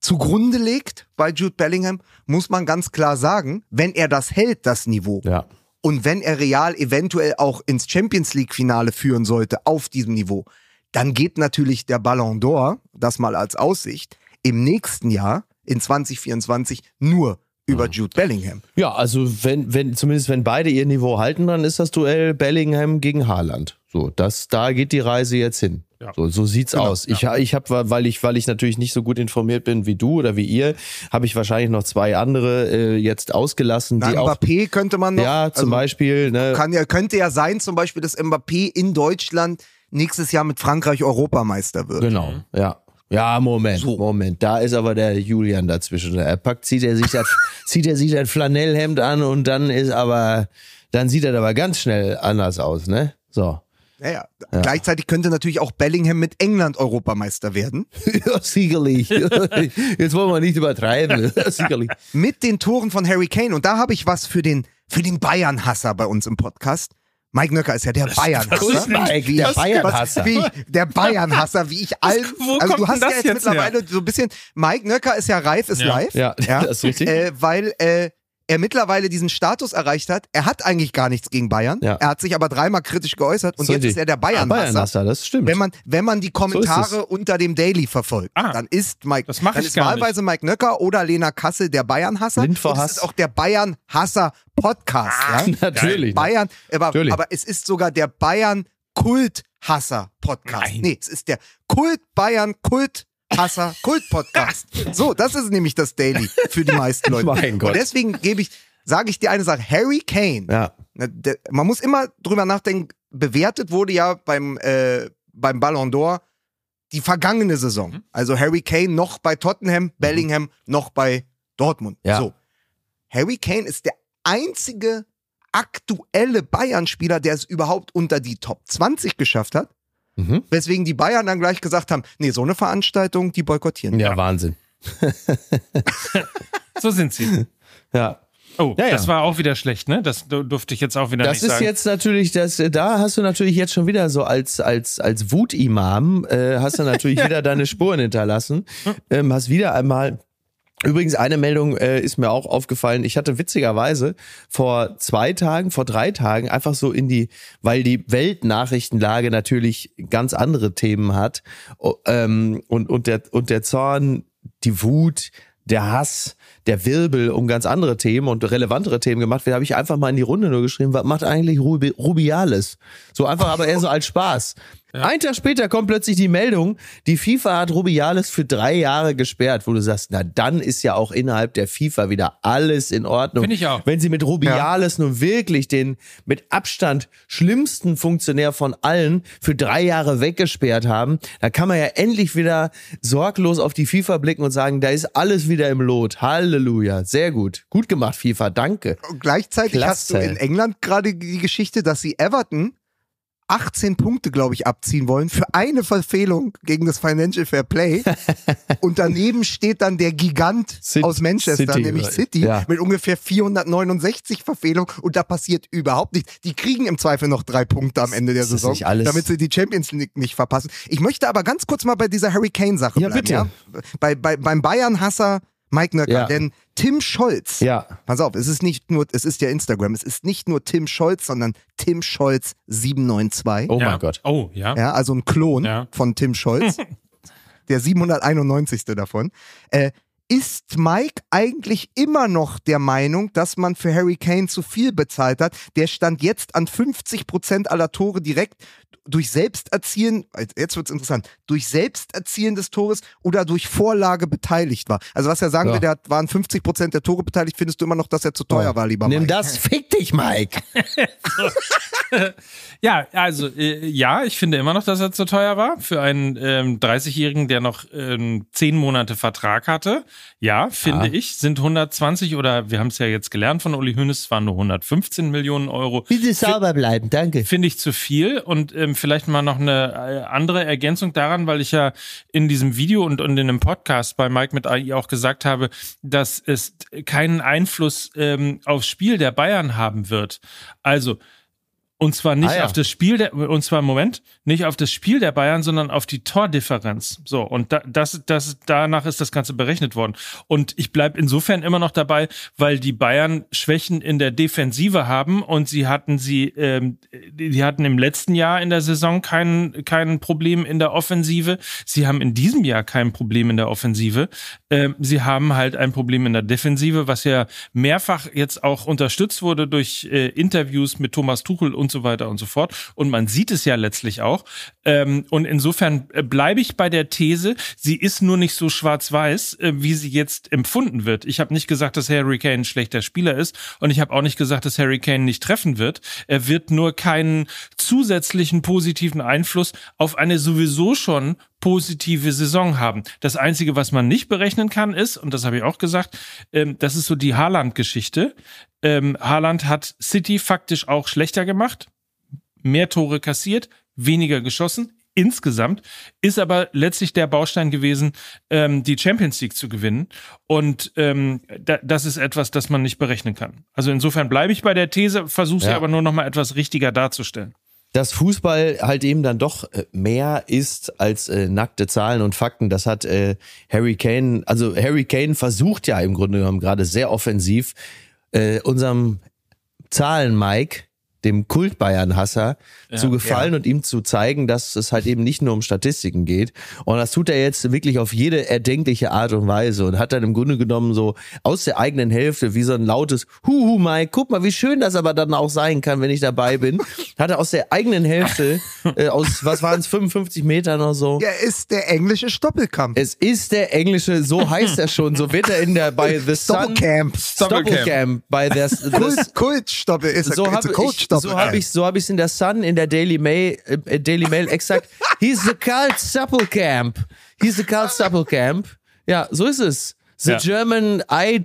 zugrunde legt bei Jude Bellingham, muss man ganz klar sagen, wenn er das hält, das Niveau, Ja. und wenn er Real eventuell auch ins Champions League Finale führen sollte auf diesem Niveau, dann geht natürlich der Ballon d'Or, das mal als Aussicht, im nächsten Jahr, in 2024, nur über Jude Bellingham. Ja, also wenn, wenn, zumindest wenn beide ihr Niveau halten, dann ist das Duell Bellingham gegen Haaland. So, das, da geht die Reise jetzt hin. Ja. So, so sieht's Genau, aus. Ich, ich habe, weil ich, weil ich natürlich nicht so gut informiert bin wie du oder wie ihr, habe ich wahrscheinlich noch zwei andere äh, jetzt ausgelassen, Na, die auch. Mbappé könnte man noch. Ja, zum also, Beispiel. Ne, Kann ja, könnte ja sein, zum Beispiel, dass Mbappé in Deutschland nächstes Jahr mit Frankreich Europameister wird. Genau, ja. Ja, Moment, So. Moment. Da ist aber der Julian dazwischen. Er packt, zieht er sich das, zieht er sich das Flanellhemd an und dann ist aber, dann sieht er aber ganz schnell anders aus, ne? So. Naja, gleichzeitig könnte natürlich auch Bellingham mit England Europameister werden. Ja, sicherlich. Jetzt wollen wir nicht übertreiben. Sicherlich. mit den Toren von Harry Kane. Und da habe ich was für den, für den Bayern-Hasser bei uns im Podcast. Mike Nöcker ist ja der Bayern-Hasser. Wie der Bayern-Hasser. was- Wie ich, der Bayern-Hasser, wie ich allen. wo Also kommt du hast ja jetzt, jetzt mittlerweile so ein bisschen. Mike Nöcker ist ja reif, ist Ja. live. Ja, das ist richtig. Äh, weil äh, er mittlerweile diesen Status erreicht hat. Er hat eigentlich gar nichts gegen Bayern. Ja. Er hat sich aber dreimal kritisch geäußert und So jetzt ist er der Ah, Bayern-Hasser. Bayern-Hasser, das stimmt. Wenn man, wenn man die So Kommentare unter dem Daily verfolgt, Ah, dann ist Mike, das dann ich ist wahlweise Mike Nöcker oder Lena Kassel der Bayern-Hasser. Und es ist auch der Bayern-Hasser-Podcast. ja? Natürlich. Bayern, aber, Natürlich. aber es ist sogar der Bayern-Kult-Hasser-Podcast. Nein. Nee, es ist der Kult-Bayern-Kult-Hasser-Kult-Podcast. so, das ist nämlich das Daily für die meisten Leute. Mein Gott. Und deswegen gebe ich, sage ich dir eine Sache. Harry Kane, Ja. der, man muss immer drüber nachdenken, bewertet wurde ja beim, äh, beim Ballon d'Or die vergangene Saison. Mhm. Also Harry Kane noch bei Tottenham, Bellingham noch bei Dortmund. Ja. So. Harry Kane ist der einzige aktuelle Bayern-Spieler, der es überhaupt unter die Top 20 geschafft hat. Mhm. Weswegen die Bayern dann gleich gesagt haben, nee, so eine Veranstaltung, die boykottieren. Ja, Wahnsinn. So sind sie. Ja. Oh, Ja, ja. das war auch wieder schlecht, ne? Das du- durfte ich jetzt auch wieder Das nicht ist sagen. jetzt natürlich, das, da hast du natürlich jetzt schon wieder so als, als, als Wutimam, äh, hast du natürlich wieder deine Spuren hinterlassen. Ähm, hast wieder einmal Übrigens, eine Meldung äh, ist mir auch aufgefallen. Ich hatte witzigerweise vor zwei Tagen, vor drei Tagen einfach so in die, weil die Weltnachrichtenlage natürlich ganz andere Themen hat ähm, und, und, der, und der Zorn, die Wut, der Hass, der Wirbel um ganz andere Themen und relevantere Themen gemacht wird, habe ich einfach mal in die Runde nur geschrieben, was macht eigentlich Rubi Rubiales? So einfach, aber eher so als Spaß. Ein Tag später kommt plötzlich die Meldung, die FIFA hat Rubiales für drei Jahre gesperrt, wo du sagst, na dann ist ja auch innerhalb der FIFA wieder alles in Ordnung. Finde ich auch. Wenn sie mit Rubiales nun wirklich den mit Abstand schlimmsten Funktionär von allen für drei Jahre weggesperrt haben, dann kann man ja endlich wieder sorglos auf die FIFA blicken und sagen, da ist alles wieder im Lot. Halleluja. Sehr gut. Gut gemacht, FIFA. Danke. Und gleichzeitig Klasse. hast du in England gerade die Geschichte, dass sie Everton 18 Punkte, glaube ich, abziehen wollen für eine Verfehlung gegen das Financial Fair Play. und daneben steht dann der Gigant City- aus Manchester, City, nämlich? City, Ja. mit ungefähr 469 Verfehlungen und da passiert überhaupt nichts. Die kriegen im Zweifel noch drei Punkte am Ende der Saison, damit sie die Champions League nicht verpassen. Ich möchte aber ganz kurz mal bei dieser Harry Kane-Sache Ja, bleiben. bitte. Ja? Bei, bei, beim Bayern-Hasser Mike Nöcker, Ja. denn Tim Scholz Ja. Pass auf, es ist nicht nur, es ist ja Instagram, es ist nicht nur Tim Scholz, sondern Tim Scholz 792. Oh ja. mein Gott. Oh, ja. Ja, also ein Klon Ja. von Tim Scholz. der 791. davon. Äh, ist Mike eigentlich immer noch der Meinung, dass man für Harry Kane zu viel bezahlt hat? Der stand jetzt an 50% aller Tore direkt durch Selbsterzielen, jetzt wird's interessant, durch Selbsterzielen des Tores oder durch Vorlage beteiligt war. Also was er sagen Ja. will, der hat, waren 50% der Tore beteiligt, findest du immer noch, dass er zu teuer war, lieber Nimm Mike? das, fick dich, Mike. Ja, also äh, ja, ich finde immer noch, dass er zu teuer war für einen ähm, 30-Jährigen, der noch ähm, zehn Monate Vertrag hatte. Ja, finde Ja. ich, sind 120 oder wir haben es ja jetzt gelernt von Uli Hoeneß, es waren nur 115 Millionen Euro. Bitte sauber bleiben, danke. Finde ich zu viel und ähm, vielleicht mal noch eine äh, andere Ergänzung daran, weil ich ja in diesem Video und, und in einem Podcast bei Mike mit AI auch gesagt habe, dass es keinen Einfluss ähm, aufs Spiel der Bayern haben wird. Also und zwar nicht Ah, ja. auf das Spiel der, und zwar im Moment, nicht auf das Spiel der Bayern, sondern auf die Tordifferenz. So, und da, das, das, danach ist das Ganze berechnet worden. Und ich bleib insofern immer noch dabei, weil die Bayern Schwächen in der Defensive haben und sie hatten sie, ähm, die die hatten im letzten Jahr in der Saison kein, kein Problem in der Offensive. Sie haben in diesem Jahr kein Problem in der Offensive. Ähm, sie haben halt ein Problem in der Defensive, was ja mehrfach jetzt auch unterstützt wurde durch äh, Interviews mit Thomas Tuchel und so weiter und so fort. Und man sieht es ja letztlich auch. Ähm, und insofern äh, bleibe ich bei der These, sie ist nur nicht so schwarz-weiß, äh, wie sie jetzt empfunden wird. Ich habe nicht gesagt, dass Harry Kane ein schlechter Spieler ist und ich habe auch nicht gesagt, dass Harry Kane nicht treffen wird. Er wird nur keinen zusätzlichen positiven Einfluss auf eine sowieso schon positive Saison haben. Das Einzige, was man nicht berechnen kann, ist, und das habe ich auch gesagt, ähm, das ist so die Haaland-Geschichte. Ähm, Haaland hat City faktisch auch schlechter gemacht, mehr Tore kassiert, weniger geschossen. Insgesamt ist aber letztlich der Baustein gewesen, ähm, die Champions League zu gewinnen. Und ähm, da, das ist etwas, das man nicht berechnen kann. Also insofern bleibe ich bei der These, versuche sie Ja. aber nur noch mal etwas richtiger darzustellen. Dass Fußball halt eben dann doch äh, mehr ist als äh, nackte Zahlen und Fakten. Das hat äh, Harry Kane, also Harry Kane versucht ja im Grunde genommen gerade sehr offensiv äh, unserem Zahlen-Mike, dem Kult-Bayern-Hasser, zu gefallen und ihm zu zeigen, dass es halt eben nicht nur um Statistiken geht. Und das tut er jetzt wirklich auf jede erdenkliche Art und Weise und hat dann im Grunde genommen so aus der eigenen Hälfte wie so ein lautes Huhu, Mike, guck mal, wie schön das aber dann auch sein kann, wenn ich dabei bin. Hat er aus der eigenen Hälfte, äh, aus, was waren es, 55 Metern oder so. Er ist der englische Stoppelkampf. Es ist der englische, so heißt er schon, so wird er in der bei The Sun Stoppelcamp. Stoppelcamp bei der the, Kult, Kultstoppel ist so habe ich, so hab ich, so hab in der Sun, in der Daily Mail, äh, Daily Mail exakt. He's the cult Supplecamp. He's the cult Supplecamp. Ja, so ist es. The Ja. German I,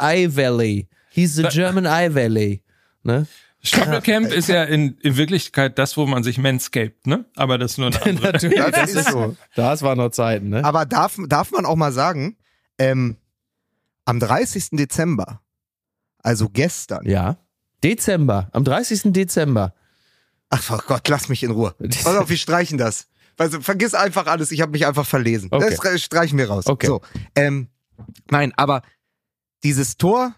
I Valley. He's the German I Valley. Ne? Stoppelcamp ist ja in, in Wirklichkeit das, wo man sich manscaped, ne? Aber das ist nur eine andere. Natürlich, Das ist so. Das war noch Zeiten, ne? Aber darf, darf man auch mal sagen, ähm, am 30. Dezember, also gestern, Ja. Dezember, am 30. Dezember. ach oh Gott, lass mich in Ruhe. Pass auf, wir streichen das. Also vergiss einfach alles, ich habe mich einfach verlesen. Okay. Das streichen wir raus. Okay. So, ähm, nein, aber dieses Tor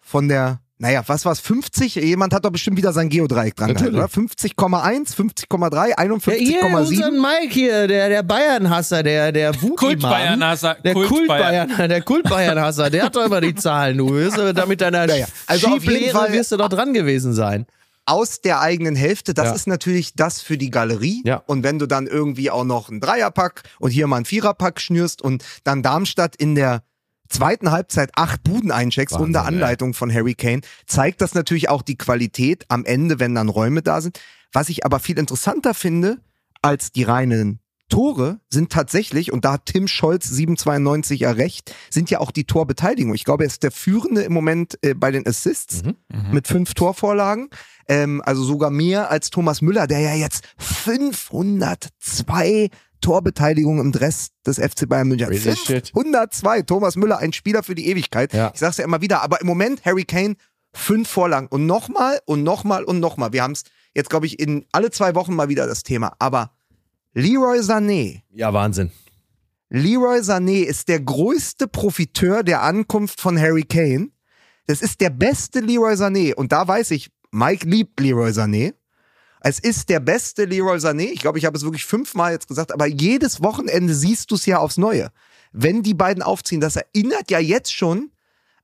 von der naja, was war's, 50? Jemand hat doch bestimmt wieder sein Geodreieck dran gehalten, oder? 50,1, 50,3, Ja, hier, 51,7. unseren Mike hier, der, der Bayern-Hasser, der, der Kult-Bayern-Hasser, Der Kult-Bayern. Kult-Bayern, der Kult-Bayern-Hasser, der hat doch immer die Zahlen, du wirst du da mit deiner Naja, also auf jeden Schieblehre Fall- wirst du doch dran gewesen sein. aus der eigenen Hälfte, das Ja. ist natürlich das für die Galerie. Ja. Und wenn du dann irgendwie auch noch einen Dreierpack und hier mal einen Viererpack schnürst und dann Darmstadt in der zweiten Halbzeit acht Buden eincheckst Wahnsinn, unter ey. Anleitung von Harry Kane, zeigt das natürlich auch die Qualität am Ende, wenn dann Räume da sind. Was ich aber viel interessanter finde als die reinen Tore sind tatsächlich, und da hat Tim Scholz 792 ja recht, sind ja auch die Torbeteiligung. Ich glaube, er ist der Führende im Moment äh, bei den Assists mit fünf Torvorlagen. Ähm, also sogar mehr als Thomas Müller, der ja jetzt 502 Torbeteiligungen im Dress des FC Bayern München. Shit. 502. Thomas Müller, ein Spieler für die Ewigkeit. Ja. Ich sag's ja immer wieder, aber im Moment Harry Kane fünf Vorlagen und nochmal und nochmal und nochmal. Wir haben es jetzt, glaube ich, in alle zwei Wochen mal wieder das Thema. Aber Leroy Sané, Ja, Wahnsinn. Leroy Sané ist der größte Profiteur der Ankunft von Harry Kane. Das ist der beste Leroy Sané. Und da weiß ich, Mike liebt Leroy Sané. Es ist der beste Leroy Sané. Ich glaube, ich habe es wirklich fünfmal jetzt gesagt, aber jedes Wochenende siehst du es ja aufs Neue. Wenn die beiden aufziehen, das erinnert ja jetzt schon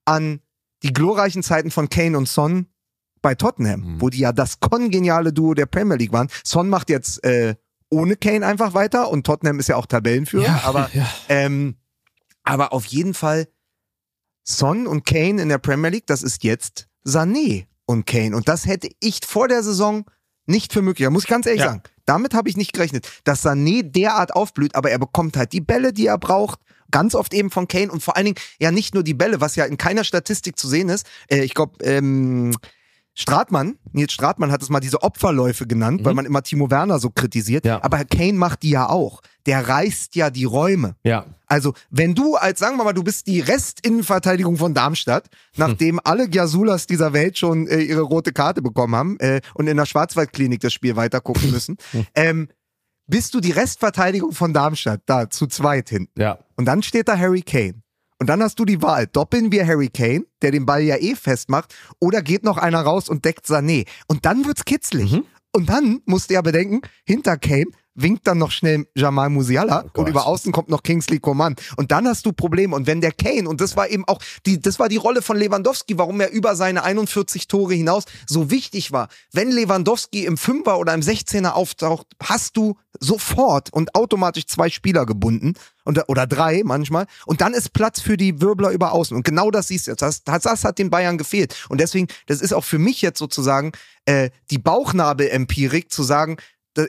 an die glorreichen Zeiten von Kane und Son bei Tottenham, wo die ja das kongeniale Duo der Premier League waren. Son macht jetzt äh, ohne Kane einfach weiter und Tottenham ist ja auch Tabellenführer, aber ja. ähm, aber auf jeden Fall Son und Kane in der Premier League, das ist jetzt Sané und Kane. Und das hätte ich vor der Saison nicht für möglich. Da muss ich ganz ehrlich Ja. sagen. Damit habe ich nicht gerechnet, dass Sané derart aufblüht, aber er bekommt halt die Bälle, die er braucht. Ganz oft eben von Kane und vor allen Dingen ja nicht nur die Bälle, was ja in keiner Statistik zu sehen ist. Äh, ich glaube, ähm, Stratmann, Nils Stratmann hat es mal diese Opferläufe genannt, weil man immer Timo Werner so kritisiert. Ja. Aber Kane macht die ja auch. Der reißt ja die Räume. Ja. Also, wenn du als, sagen wir mal, du bist die Restinnenverteidigung von Darmstadt, nachdem alle Giasulas dieser Welt schon äh, ihre rote Karte bekommen haben äh, und in der Schwarzwaldklinik das Spiel weitergucken müssen, ähm, bist du die Restverteidigung von Darmstadt, da zu zweit hinten. Ja. Und dann steht da Harry Kane. Und dann hast du die Wahl, doppeln wir Harry Kane, der den Ball ja eh festmacht, oder geht noch einer raus und deckt Sané. Und dann wird's kitzlig. Und dann musst du ja bedenken, hinter Kane winkt dann noch schnell Jamal Musiala und Gott. über außen kommt noch Kingsley Coman. Und dann hast du Probleme. Und wenn der Kane, und das war eben auch, die, das war die Rolle von Lewandowski, warum er über seine 41 Tore hinaus so wichtig war. Wenn Lewandowski im Fünfer oder im 16er auftaucht, hast du sofort und automatisch zwei Spieler gebunden. Und, oder drei manchmal. Und dann ist Platz für die Wirbler über außen. Und genau das siehst du jetzt. Das, das, hat den Bayern gefehlt. Und deswegen, das ist auch für mich jetzt sozusagen äh, die Bauchnabel-Empirik zu sagen,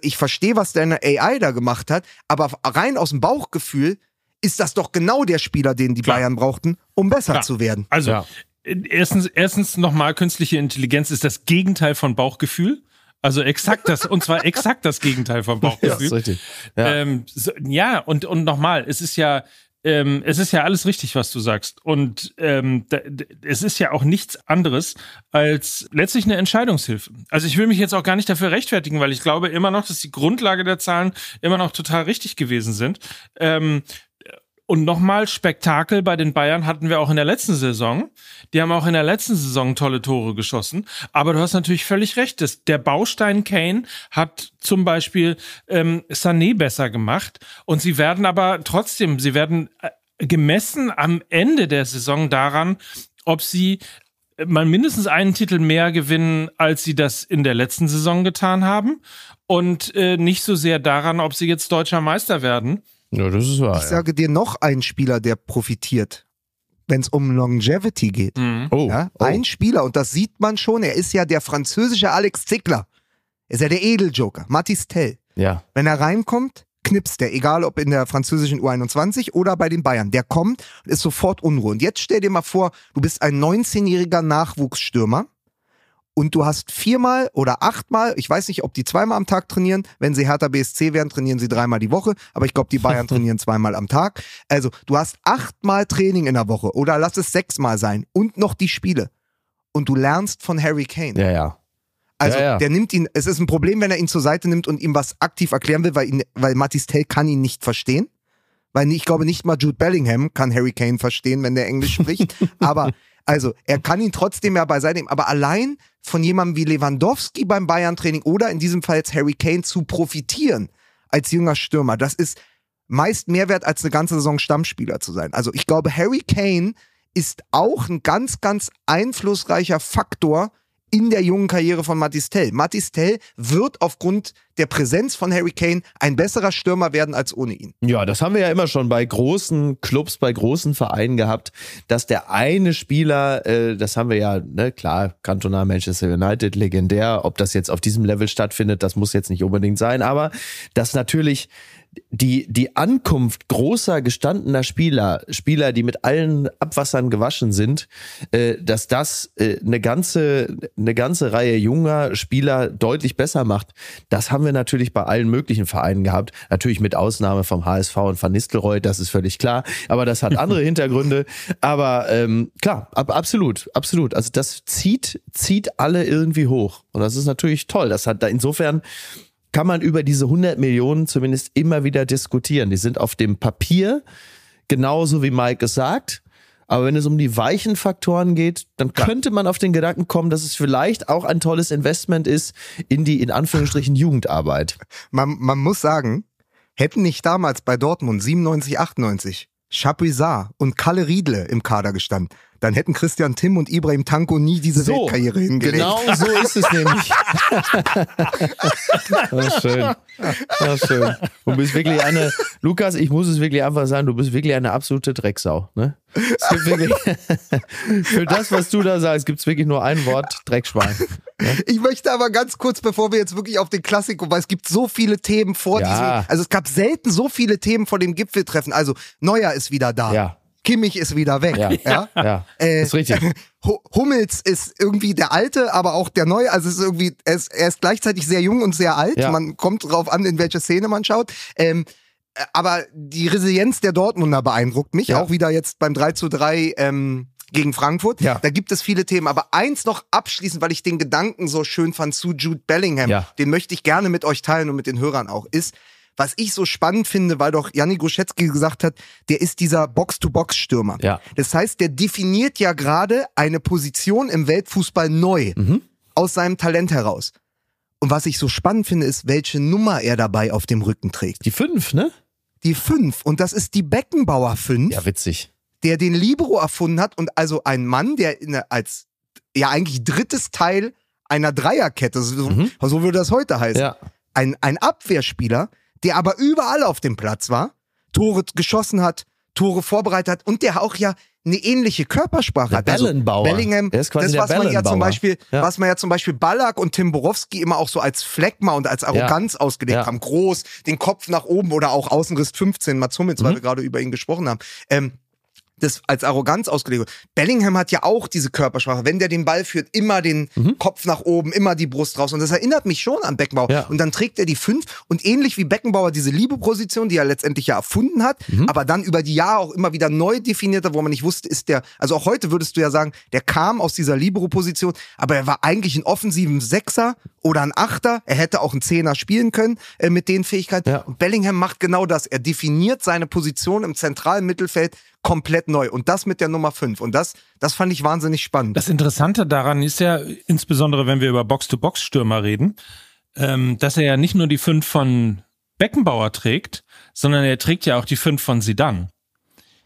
ich verstehe, was deine AI da gemacht hat, aber rein aus dem Bauchgefühl ist das doch genau der Spieler, den die Klar. Bayern brauchten, um besser Klar. zu werden. Also, Ja. erstens, erstens nochmal, künstliche Intelligenz ist das Gegenteil von Bauchgefühl. Also exakt das, und zwar exakt das Gegenteil von Ja, ist Bauchgefühl. richtig. Ja. Ähm, so, ja, und, und nochmal, es ist ja, ähm, es ist ja alles richtig, was du sagst. Und ähm, da, es ist ja auch nichts anderes als letztlich eine Entscheidungshilfe. Also ich will mich jetzt auch gar nicht dafür rechtfertigen, weil ich glaube immer noch, dass die Grundlage der Zahlen immer noch total richtig gewesen sind. Ähm, und nochmal, Spektakel bei den Bayern hatten wir auch in der letzten Saison. Die haben auch in der letzten Saison tolle Tore geschossen. Aber du hast natürlich völlig recht. Das, der Baustein Kane hat zum Beispiel ähm, Sané besser gemacht. Und sie werden aber trotzdem, sie werden äh, gemessen am Ende der Saison daran, ob sie äh, mal mindestens einen Titel mehr gewinnen, als sie das in der letzten Saison getan haben. Und äh, nicht so sehr daran, ob sie jetzt deutscher Meister werden. Ja, das ist wahr. Ich sage dir noch einen Spieler, der profitiert, wenn es um Longevity geht. ja. Oh, Ja? oh. Ein Spieler, und das sieht man schon, er ist ja der französische Alex Zickler. Er ist ja der Edeljoker, Mathis Tell. ja. Wenn er reinkommt, knipst er, egal ob in der französischen U21 oder bei den Bayern. Der kommt und ist sofort Unruhe. Und jetzt stell dir mal vor, du bist ein 19-jähriger Nachwuchsstürmer und du hast viermal oder achtmal, ich weiß nicht, ob die zweimal am Tag trainieren. Wenn sie Hertha BSC werden, trainieren sie dreimal die Woche. Aber ich glaube, die Bayern trainieren zweimal am Tag. Also du hast achtmal Training in der Woche oder lass es sechsmal sein und noch die Spiele. Und du lernst von Harry Kane. Ja, ja. Also Ja, ja. der nimmt ihn, es ist ein Problem, wenn er ihn zur Seite nimmt und ihm was aktiv erklären will, weil, ihn, weil Mattis Tell kann ihn nicht verstehen. Weil ich glaube nicht mal Jude Bellingham kann Harry Kane verstehen, wenn der Englisch spricht. aber, Also, er kann ihn trotzdem ja beiseite nehmen, aber allein von jemandem wie Lewandowski beim Bayern-Training oder in diesem Fall jetzt Harry Kane zu profitieren als junger Stürmer, das ist meist mehr wert als eine ganze Saison Stammspieler zu sein. Also, ich glaube, Harry Kane ist auch ein ganz, ganz einflussreicher Faktor in der jungen Karriere von Matis Tell. Matis Tell wird aufgrund der Präsenz von Harry Kane ein besserer Stürmer werden als ohne ihn. Ja, das haben wir ja immer schon bei großen Clubs, bei großen Vereinen gehabt, dass der eine Spieler, äh, das haben wir ja, ne, klar, Cantona, Manchester United, legendär, ob das jetzt auf diesem Level stattfindet, das muss jetzt nicht unbedingt sein, aber dass natürlich die, die Ankunft großer gestandener Spieler, Spieler, die mit allen Abwassern gewaschen sind, äh, dass das äh, eine ganze, eine ganze Reihe junger Spieler deutlich besser macht, das haben wir natürlich bei allen möglichen Vereinen gehabt. Natürlich mit Ausnahme vom HSV und Van Nistelrooy, das ist völlig klar. Aber das hat andere Hintergründe. Aber ähm, klar, ab, absolut, absolut. Also das zieht, zieht alle irgendwie hoch. Und das ist natürlich toll. Das hat da insofern kann man über diese 100 Millionen zumindest immer wieder diskutieren. Die sind auf dem Papier genauso wie Mike es sagt. Aber wenn es um die weichen Faktoren geht, dann könnte man auf den Gedanken kommen, dass es vielleicht auch ein tolles Investment ist in die, in Anführungsstrichen, Jugendarbeit. Man, man muss sagen, hätten nicht damals bei Dortmund 97, 98 Chapuisat und Kalle Riedle im Kader gestanden, dann hätten Christian Tim und Ibrahim Tanko nie diese So, Weltkarriere hingelegt. Genau so ist es nämlich. Ja, schön. Ja, schön. Du bist wirklich eine, Lukas, ich muss es wirklich einfach sagen, du bist wirklich eine absolute Drecksau. Ne? Es gibt wirklich, für das, was du da sagst, gibt es wirklich nur ein Wort, Dreckschwein. Ich möchte aber ganz kurz, bevor wir jetzt wirklich auf den Klassiker, weil es gibt so viele Themen vor Ja. diesem, also es gab selten so viele Themen vor dem Gipfeltreffen. Also Neuer ist wieder da. Ja. Kimmich ist wieder weg. Ja. ja? Ja, Äh, ist richtig. Hu- Hummels ist irgendwie der Alte, aber auch der Neue. Also es ist irgendwie, er ist, er ist gleichzeitig sehr jung und sehr alt. Ja. Man kommt drauf an, in welche Szene man schaut. Ähm, äh, aber die Resilienz der Dortmunder beeindruckt mich. Ja. Auch wieder jetzt beim 3 zu 3 ähm, gegen Frankfurt. Ja. Da gibt es viele Themen. Aber eins noch abschließend, weil ich den Gedanken so schön fand zu Jude Bellingham, Ja. den möchte ich gerne mit euch teilen und mit den Hörern auch, ist, was ich so spannend finde, weil doch Janni Gruschetzky gesagt hat, der ist dieser Box-to-Box-Stürmer. Ja. Das heißt, der definiert ja gerade eine Position im Weltfußball neu Mhm. aus seinem Talent heraus. Und was ich so spannend finde, ist, welche Nummer er dabei auf dem Rücken trägt. Die fünf, ne? Die 5. Und das ist die Beckenbauer 5, Ja, witzig. Der den Libero erfunden hat und also ein Mann, der in, als ja eigentlich drittes Teil einer Dreierkette, so, Mhm. so würde das heute heißen, Ja. ein, ein Abwehrspieler, der aber überall auf dem Platz war, Tore geschossen hat, Tore vorbereitet hat und der auch ja eine ähnliche Körpersprache Der hat. Also Bellenbauer. Bellingham, ist quasi das, was man ja zum. Beispiel, Ja. was man ja zum Beispiel Ballack und Tim Borowski immer auch so als Phlegma und als Arroganz ausgelegt Ja. haben. Groß, den Kopf nach oben oder auch Außenriss 15, Mats Hummels, weil Mhm. wir gerade über ihn gesprochen haben. Ähm, das als Arroganz ausgelegt. wird. Bellingham hat ja auch diese Körpersprache. Wenn der den Ball führt, immer den Kopf nach oben, immer die Brust raus. Und das erinnert mich schon an Beckenbauer. Ja. Und dann trägt er die fünf und ähnlich wie Beckenbauer diese Liebe-Position, die er letztendlich ja erfunden hat, aber dann über die Jahre auch immer wieder neu definiert hat, wo man nicht wusste, ist der, also auch heute würdest du ja sagen, der kam aus dieser Libero-Position, aber er war eigentlich ein offensiven Sechser oder ein Achter. Er hätte auch einen Zehner spielen können äh, mit den Fähigkeiten. Ja. Und Bellingham macht genau das. Er definiert seine Position im zentralen Mittelfeld komplett neu. Und das mit der Nummer 5. Und das, das fand ich wahnsinnig spannend. Das Interessante daran ist ja, insbesondere wenn wir über Box-to-Box-Stürmer reden, ähm, dass er ja nicht nur die fünf von Beckenbauer trägt, sondern er trägt ja auch die fünf von Sidan.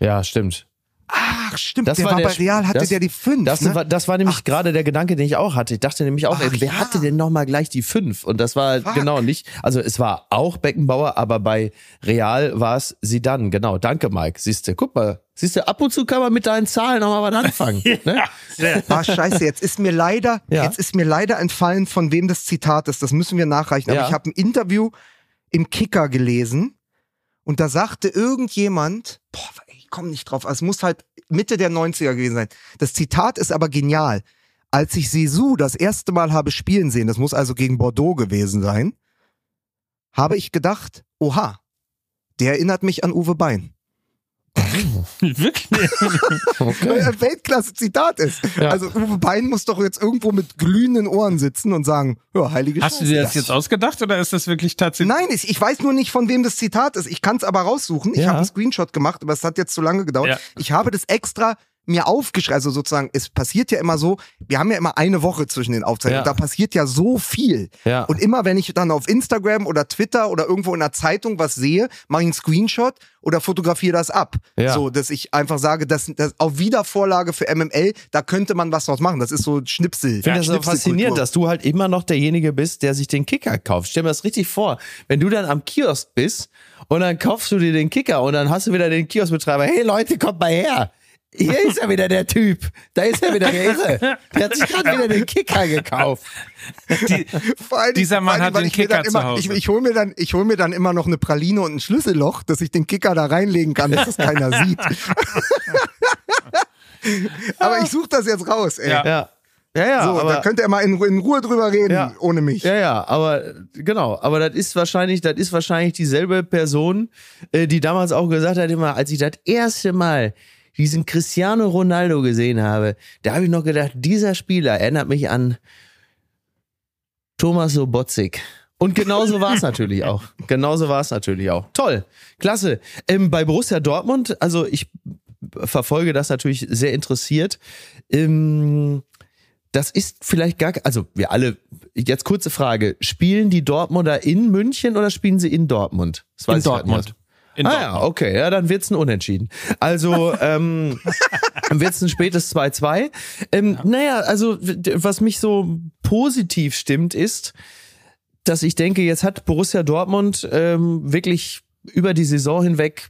Ja, stimmt. Ach, stimmt. Das der war war, der bei Real, hatte das- der die 5. Das, ne? war, das war nämlich Ach. gerade der Gedanke, den ich auch hatte. Ich dachte nämlich auch, Ach, ey, wer ja. hatte denn nochmal gleich die fünf? Und das war Fuck. genau nicht, also es war auch Beckenbauer, aber bei Real war es Sidan. Genau, danke Mike. Siehst du, guck mal, siehst du, ab und zu kann man mit deinen Zahlen noch mal was anfangen. ne? Ah, scheiße, jetzt ist mir leider, Ja. jetzt ist mir leider entfallen, von wem das Zitat ist. Das müssen wir nachreichen. Aber Ja. ich habe ein Interview im Kicker gelesen und da sagte irgendjemand, boah, ich komme nicht drauf, es muss halt Mitte der 90er gewesen sein. Das Zitat ist aber genial. Als ich Sisu das erste Mal habe spielen sehen, das muss also gegen Bordeaux gewesen sein, habe ich gedacht, oha, der erinnert mich an Uwe Bein. Wirklich? Okay. ein Weltklasse-Zitat ist. Ja. Also Uwe Bein muss doch jetzt irgendwo mit glühenden Ohren sitzen und sagen, ja, heilige Hast du Scheiße. dir das jetzt ausgedacht oder ist das wirklich tatsächlich? Nein, ich, ich weiß nur nicht, von wem das Zitat ist. Ich kann es aber raussuchen. Ich Ja. habe einen Screenshot gemacht, aber es hat jetzt zu lange gedauert. Ja. Ich habe das extra mir aufgeschrieben, also sozusagen, es passiert ja immer so, wir haben ja immer eine Woche zwischen den Aufzeichnungen, Ja. da passiert ja so viel. Ja. Und immer wenn ich dann auf Instagram oder Twitter oder irgendwo in der Zeitung was sehe, mache ich einen Screenshot oder fotografiere das ab. Ja. So, dass ich einfach sage, dass, dass auf Wiedervorlage für MML, da könnte man was draus machen. Das ist so Schnipsel. Ich finde das so faszinierend, dass du halt immer noch derjenige bist, der sich den Kicker kauft. Stell mir das richtig vor. Wenn du dann am Kiosk bist und dann kaufst du dir den Kicker und dann hast du wieder den Kioskbetreiber, hey Leute, kommt mal her. Hier ist ja wieder der Typ. Da ist ja wieder der Irre. Der hat sich gerade wieder den Kicker gekauft. Die, Dingen- Dieser Mann vor allen hat den Kicker immer, zu Hause. Ich, ich hole mir, dann- ich hol mir dann immer noch eine Praline und ein Schlüsselloch, dass ich den Kicker da reinlegen kann, dass es keiner sieht. Aber ich suche das jetzt raus, ey. Ja. Ja. Ja, ja, so, aber da könnt ihr mal in, in Ruhe drüber reden, Ja. ohne mich. Ja, ja, aber genau, aber das ist wahrscheinlich, das ist wahrscheinlich dieselbe Person, äh, die damals auch gesagt hat, immer, als ich das erste Mal diesen Cristiano Ronaldo gesehen habe, da habe ich noch gedacht, dieser Spieler erinnert mich an Thomas Sobotzig. Und genauso war es natürlich auch. Genauso war es natürlich auch. Toll, klasse. Ähm, bei Borussia Dortmund, also ich verfolge das natürlich sehr interessiert. Ähm, das ist vielleicht gar, also wir alle, jetzt kurze Frage, spielen die Dortmunder in München oder spielen sie in Dortmund? Das weiß in nicht. Dortmund. In ah Dortmund. ja, okay, ja, dann wird's ein Unentschieden. Also ähm, dann wird's ein spätes 2-2. Ähm, Naja, also was mich so positiv stimmt, ist, dass ich denke, jetzt hat Borussia Dortmund ähm, wirklich über die Saison hinweg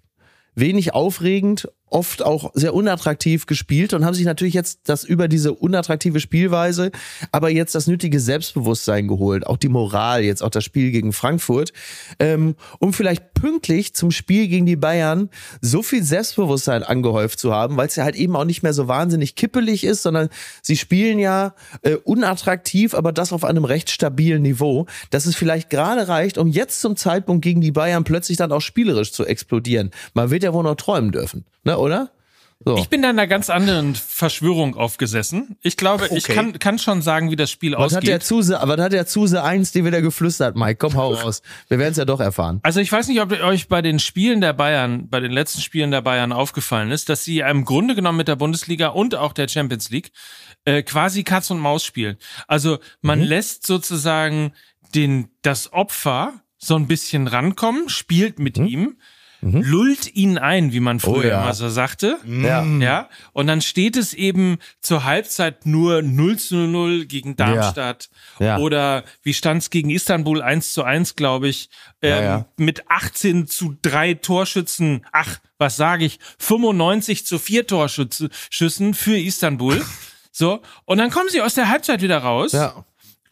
wenig aufregend, oft auch sehr unattraktiv gespielt und haben sich natürlich jetzt das über diese unattraktive Spielweise, aber jetzt das nötige Selbstbewusstsein geholt, auch die Moral, jetzt auch das Spiel gegen Frankfurt, ähm, um vielleicht pünktlich zum Spiel gegen die Bayern so viel Selbstbewusstsein angehäuft zu haben, weil es ja halt eben auch nicht mehr so wahnsinnig kippelig ist, sondern sie spielen ja äh, unattraktiv, aber das auf einem recht stabilen Niveau, dass es vielleicht gerade reicht, um jetzt zum Zeitpunkt gegen die Bayern plötzlich dann auch spielerisch zu explodieren. Man wird ja wohl noch träumen dürfen, ne, oder? So. Ich bin da in einer ganz anderen Verschwörung aufgesessen. Ich glaube, ich Okay. kann, kann schon sagen, wie das Spiel was hat der ausgeht. Zuse, was hat der Zuse 1 dir wieder geflüstert, Mike? Komm, hau raus. Wir werden es ja doch erfahren. Also ich weiß nicht, ob euch bei den Spielen der Bayern, bei den letzten Spielen der Bayern aufgefallen ist, dass sie im Grunde genommen mit der Bundesliga und auch der Champions League äh, quasi Katz und Maus spielen. Also man lässt sozusagen den das Opfer so ein bisschen rankommen, spielt mit ihm, lullt ihn ein, wie man früher Oh ja. immer so sagte. Ja. Ja, und dann steht es eben zur Halbzeit nur 0 zu 0 gegen Darmstadt. Ja. Oder wie stand es gegen Istanbul 1 zu 1, glaube ich, ähm, ja. mit 18 zu 3 Torschützen, ach, was sage ich, 95 zu 4 Torschüssen für Istanbul. So, und dann kommen sie aus der Halbzeit wieder raus. Ja.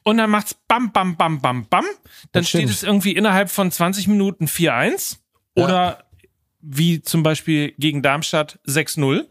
Und dann macht's bam, bam, bam, bam, bam. Dann steht es irgendwie innerhalb von 20 Minuten 4-1. Oder wie zum Beispiel gegen Darmstadt 6-0.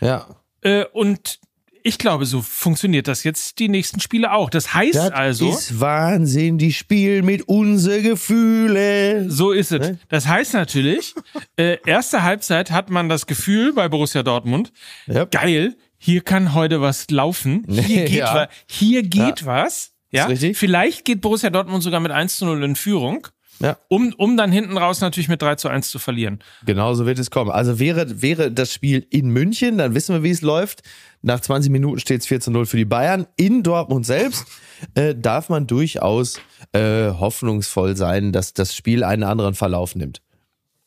Ja. Äh, und ich glaube, so funktioniert das jetzt die nächsten Spiele auch. Das heißt Das also, ist Wahnsinn, die spielen mit unsere Gefühle. so ist es. Ne? Das heißt natürlich, äh, erste Halbzeit hat man das Gefühl bei Borussia Dortmund, Ja. geil, hier kann heute was laufen. Hier geht, Ja. wa hier geht was. Ja, Ist richtig. vielleicht geht Borussia Dortmund sogar mit 1 zu 0 in Führung, Ja. um, um dann hinten raus natürlich mit 3 zu 1 zu verlieren. Genau so wird es kommen. Also wäre, wäre das Spiel in München, dann wissen wir, wie es läuft. Nach 20 Minuten steht es 4 zu 0 für die Bayern. In Dortmund selbst äh, darf man durchaus äh, hoffnungsvoll sein, dass das Spiel einen anderen Verlauf nimmt.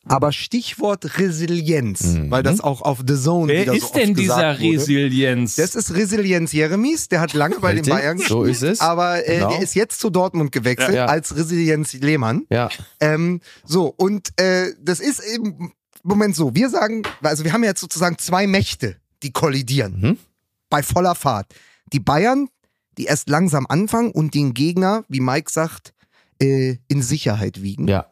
Aber Stichwort Resilienz, Mhm. weil das auch auf The Zone Wer wieder so ist oft denn dieser gesagt wurde. Resilienz? Das ist Resilienz Jeremies, der hat lange bei den Bayern so gespielt, ist es. aber äh, Genau. der ist jetzt zu Dortmund gewechselt Ja. als Resilienz Lehmann. Ja. Ähm, so, und äh, das ist im Moment so, wir sagen, also wir haben jetzt sozusagen zwei Mächte, die kollidieren Mhm. bei voller Fahrt. Die Bayern, die erst langsam anfangen und den Gegner, wie Mike sagt, äh, in Sicherheit wiegen. Ja.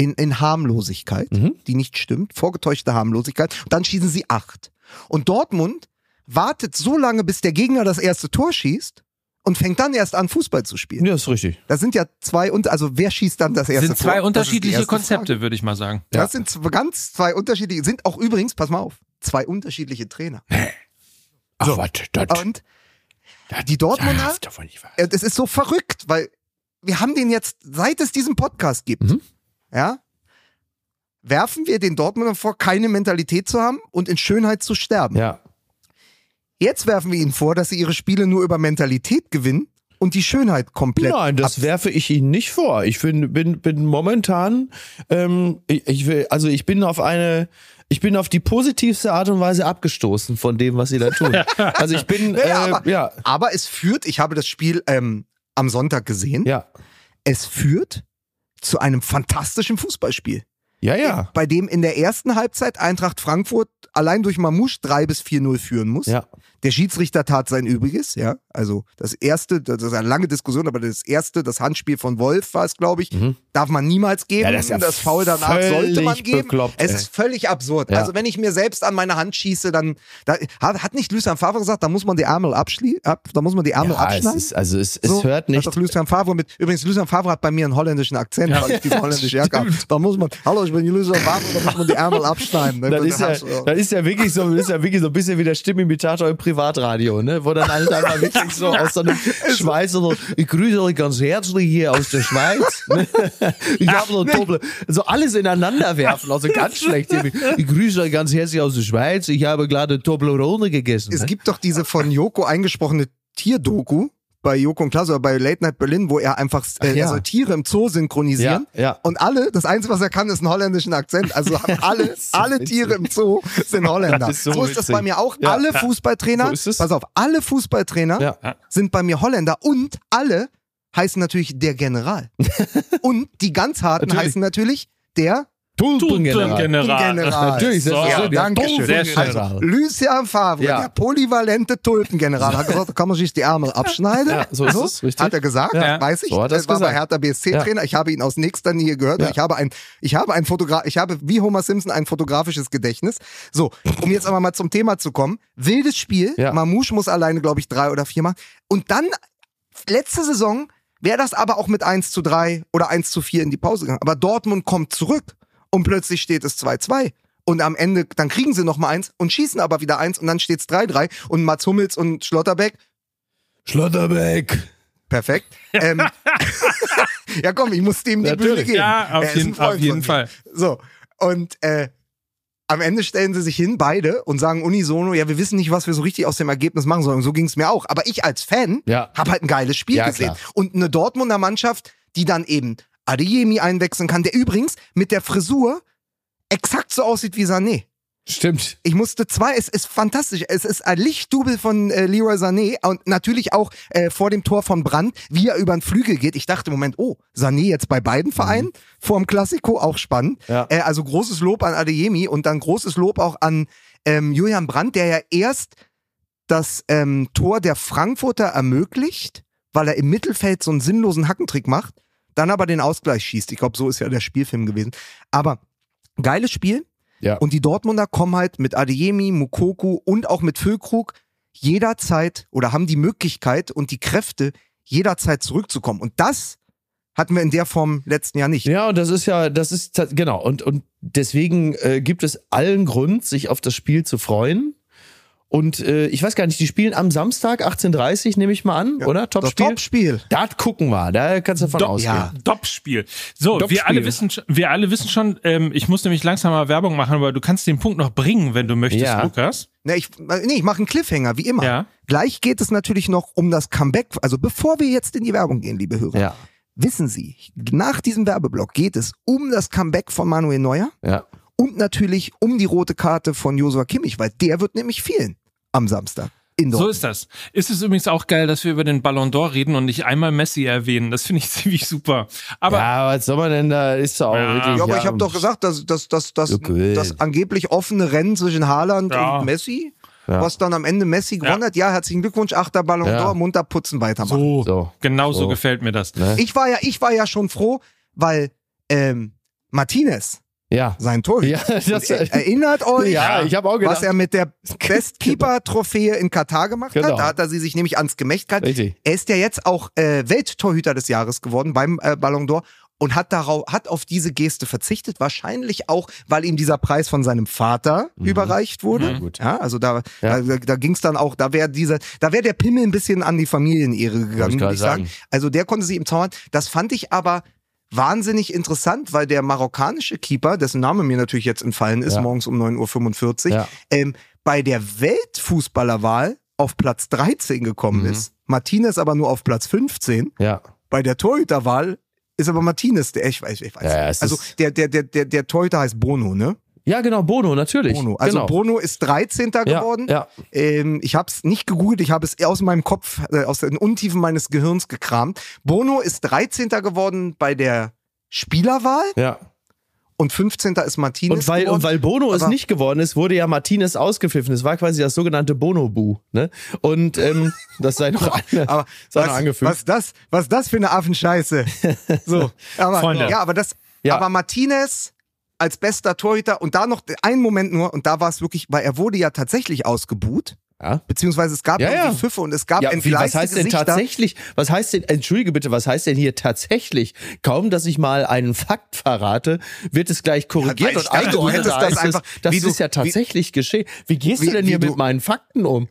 In, in Harmlosigkeit, Mhm. die nicht stimmt, vorgetäuschte Harmlosigkeit. Und dann schießen sie acht. Und Dortmund wartet so lange, bis der Gegner das erste Tor schießt und fängt dann erst an, Fußball zu spielen. Ja, ist richtig. Das sind ja zwei, und also wer schießt dann das erste sind Tor? zwei Das ist die unterschiedliche erste Konzepte, Frage. würde ich mal sagen. Ja. Das sind zwei, ganz zwei unterschiedliche, sind auch übrigens, pass mal auf, zwei unterschiedliche Trainer. Ach, warte, das, Und die Dortmunder, darf doch wohl nicht wahr. das ist so verrückt, weil wir haben den jetzt, seit es diesen Podcast gibt, Mhm. Ja, werfen wir den Dortmundern vor, keine Mentalität zu haben und in Schönheit zu sterben. Ja. Jetzt werfen wir ihnen vor, dass sie ihre Spiele nur über Mentalität gewinnen und die Schönheit komplett. Nein, das werfe ich Ihnen nicht vor. Ich bin, bin, bin momentan, ähm, ich, ich will, also ich bin auf eine, ich bin auf die positivste Art und Weise abgestoßen von dem, was Sie da tun. Also ich bin, Ja, äh, aber, ja, aber es führt, ich habe das Spiel ähm, am Sonntag gesehen, ja, es führt zu einem fantastischen Fußballspiel. ja, ja, Bei dem in der ersten Halbzeit Eintracht Frankfurt allein durch Mamouche 3 bis 4-0 führen muss. ja. Der Schiedsrichter tat sein Übriges, ja. Also das erste, das ist eine lange Diskussion, aber das erste, das Handspiel von Wolf war es, glaube ich, Mhm. darf man niemals geben. Ja, das ist ja das Foul danach sollte man geben. bekloppt, es ey. ist völlig absurd. Ja. Also wenn ich mir selbst an meine Hand schieße, dann da, hat, nicht Lucien Favre gesagt, da muss man die Ärmel abschli ab, da muss man die Ärmel ja es abschneiden. ist, also es, es So, hört nicht. Hat doch Lucien Favre mit. Übrigens, Lucien Favre hat bei mir einen holländischen Akzent, weil ich diese holländische Jacke habe. Da muss man, hallo, ich bin Lucien Favre, da muss man die Ärmel abschneiden. Das ist, ja, das ist ja wirklich so, das ist ja wirklich so ein bisschen wie der Stimmimitator im Privatradio, ne? Wo dann alle einfach wirklich so aus so einem Schweizer, so, ich grüße euch ganz herzlich hier aus der Schweiz. ne? Ich habe so Doppel, so alles ineinander werfen, also ganz schlecht. Ich grüße euch ganz herzlich aus der Schweiz. Ich habe gerade Toblerone gegessen. Es ne? gibt doch diese von Joko eingesprochene Tierdoku bei Joko und Klaas oder bei Late Night Berlin, wo er einfach äh, ja. soll Tiere im Zoo synchronisieren. Ja, ja. Und alle, das Einzige, was er kann, ist einen holländischen Akzent. Also haben alle, so alle witzig. Tiere im Zoo sind Holländer. Ist so ist das witzig. bei mir auch. Alle Fußballtrainer, So pass auf, alle Fußballtrainer sind bei mir Holländer und alle heißen natürlich der General. und die ganz harten Natürlich. heißen natürlich der Tulpengeneral. Tulpengeneral. General. Natürlich, So, ja, danke schön. Sehr schön. Tulpengeneral. Lucien Favre, Ja. der polyvalente Tulpengeneral, hat gesagt, da kann man sich die Ärmel abschneiden. Ja, so ist es, richtig. Hat er gesagt, Ja. weiß ich. So hat war bei. Hertha BSC-Trainer. Ich habe ihn aus nächster Nähe gehört. Ich habe ein, ich habe ein Fotograf, ich habe wie Homer Simpson ein fotografisches Gedächtnis. So, um jetzt aber mal zum Thema zu kommen. Wildes Spiel. Ja. Mamouche muss alleine, glaube ich, drei oder vier machen. Und dann, letzte Saison, wäre das aber auch mit 1 zu 3 oder 1 zu 4 in die Pause gegangen. Aber Dortmund kommt zurück und plötzlich steht es 2-2. Und am Ende, dann kriegen sie noch mal eins und schießen aber wieder eins und dann steht es 3-3 und Mats Hummels und Schlotterbeck, Schlotterbeck. perfekt. Ähm, ja komm, ich muss dem die Bühne Natürlich. geben. Ja, auf Er jeden- auf jeden. Fall. So, und äh, am Ende stellen sie sich hin, beide, und sagen unisono, ja, wir wissen nicht, was wir so richtig aus dem Ergebnis machen sollen. Und so ging es mir auch. Aber ich als Fan Ja. habe halt ein geiles Spiel Ja, gesehen. klar. Und eine Dortmunder Mannschaft, die dann eben Adeyemi einwechseln kann, der übrigens mit der Frisur exakt so aussieht wie Sané. Stimmt. Ich musste zwei, es ist fantastisch. Es ist ein Lichtdubel von äh, Leroy Sané und natürlich auch äh, vor dem Tor von Brandt, wie er über den Flügel geht. Ich dachte im Moment, oh, Sané jetzt bei beiden Vereinen vor dem Klassiko, auch spannend. Ja. Äh, also großes Lob an Adeyemi und dann großes Lob auch an ähm, Julian Brandt, der ja erst das ähm, Tor der Frankfurter ermöglicht, weil er im Mittelfeld so einen sinnlosen Hackentrick macht, dann aber den Ausgleich schießt. Ich glaube, so ist ja der Spielfilm gewesen. Aber geiles Spiel. Ja. Und die Dortmunder kommen halt mit Adeyemi, Mukoku und auch mit Füllkrug jederzeit oder haben die Möglichkeit und die Kräfte, jederzeit zurückzukommen. Und das hatten wir in der Form letzten Jahr nicht. Ja, und das ist ja, das ist genau. Und, und deswegen äh, gibt es allen Grund, sich auf das Spiel zu freuen. Und äh, ich weiß gar nicht, die spielen am Samstag 18.30 nehme ich mal an, oder? Das Topspiel? Top-Spiel. Das gucken wir, da kannst du davon Dop- ausgehen. ja. Doppspiel. So, Doppspiel. wir alle wissen, schon- wir alle wissen schon, ähm, ich muss nämlich langsam mal Werbung machen, aber du kannst den Punkt noch bringen, wenn du möchtest, Ja. Lukas. Ne, ich, nee, ich mache einen Cliffhanger, wie immer. Ja. Gleich geht es natürlich noch um das Comeback. Also bevor wir jetzt in die Werbung gehen, liebe Hörer, Ja, wissen Sie, nach diesem Werbeblock geht es um das Comeback von Manuel Neuer ja. und natürlich um die rote Karte von Josua Kimmich, weil der wird nämlich fehlen am Samstag. So ist das. Ist es übrigens auch geil, dass wir über den Ballon d'Or reden und nicht einmal Messi erwähnen. Das finde ich ziemlich super. Aber ja, was soll man denn da? Ist doch auch Ja. wirklich. ja, aber ich habe doch gesagt, dass, dass, dass, dass Okay. das angeblich offene Rennen zwischen Haaland Ja. und Messi, Ja. was dann am Ende Messi gewonnen hat, ja, herzlichen Glückwunsch, achter Ballon Ja. d'Or, munter putzen, weitermachen. so, So. genau so So. gefällt mir das. Ne? Ich war ja, ich war ja schon froh, weil ähm, Martinez, Ja. sein Torhüter, Ja, er, erinnert euch, ja, ich habe auch gedacht. was er mit der Bestkeeper-Trophäe in Katar gemacht Genau. hat. Da hat er sie sich nämlich ans Gemächt gehalten. Richtig. Er ist ja jetzt auch äh, Welttorhüter des Jahres geworden beim äh, Ballon d'Or und hat darauf hat auf diese Geste verzichtet, wahrscheinlich auch, weil ihm dieser Preis von seinem Vater überreicht wurde. Mhm. Gut. Ja, also da Ja. da, da ging es dann auch, da wäre dieser, da wäre der Pimmel ein bisschen an die Familienehre gegangen, würde ich sagen. sagen. Also der konnte sie im Zaun. Das fand ich aber wahnsinnig interessant, weil der marokkanische Keeper, dessen Name mir natürlich jetzt entfallen ist, Ja. morgens um 9.45 Uhr, Ja. ähm, bei der Weltfußballerwahl auf Platz 13 gekommen Mhm. ist, Martinez aber nur auf Platz 15, Ja. bei der Torhüterwahl ist aber Martinez der, ich weiß, ich weiß. Ja, also der, der, der, der, der Torhüter heißt Bono, ne? Ja, genau, Bono, natürlich. Bono. Also genau. Bono ist 13. ja, geworden. Ja. Ähm, ich habe es nicht gegoogelt, ich habe es aus meinem Kopf, äh, aus den Untiefen meines Gehirns gekramt. Bono ist 13. geworden bei der Spielerwahl ja. und 15. ist Martinez Und weil, geworden. und weil Bono es nicht geworden ist, wurde ja Martinez ausgepfiffen. Es war quasi das sogenannte Bono-Bu. Ne? Und ähm, das sei noch, eine, aber sei noch was, angefügt. was das, was das für eine Affenscheiße. So, aber Freunde. ja, aber das, Ja. aber Martinez als bester Torhüter und da noch einen Moment nur und da war es wirklich, weil er wurde ja tatsächlich ausgebuht, ja. beziehungsweise es gab Ja, ja. Pfiffe und es gab Ja, wie, was heißt denn Gesichter. tatsächlich? Was heißt denn, entschuldige bitte, was heißt denn hier tatsächlich? Kaum, dass ich mal einen Fakt verrate, wird es gleich korrigiert Ja, und dachte, du eingeordnet. hättest das einfach- das wie du- ist ja tatsächlich geschehen. Wie gehst wie- du denn wie hier du- mit meinen Fakten um?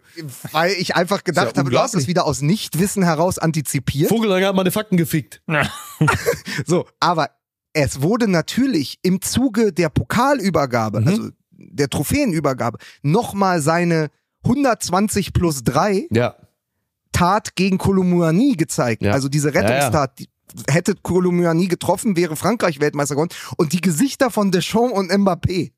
Weil ich einfach gedacht Ist ja habe, du hast es wieder aus Nichtwissen heraus antizipiert. Vogelang hat meine Fakten gefickt. So, aber es wurde natürlich im Zuge der Pokalübergabe, Mhm. also der Trophäenübergabe, nochmal seine 120 plus 3 Ja. Tat gegen Kolumuani gezeigt. Ja. Also diese Rettungstat, die hätte Kolumuani getroffen, wäre Frankreich Weltmeister geworden. Und die Gesichter von Deschamps und Mbappé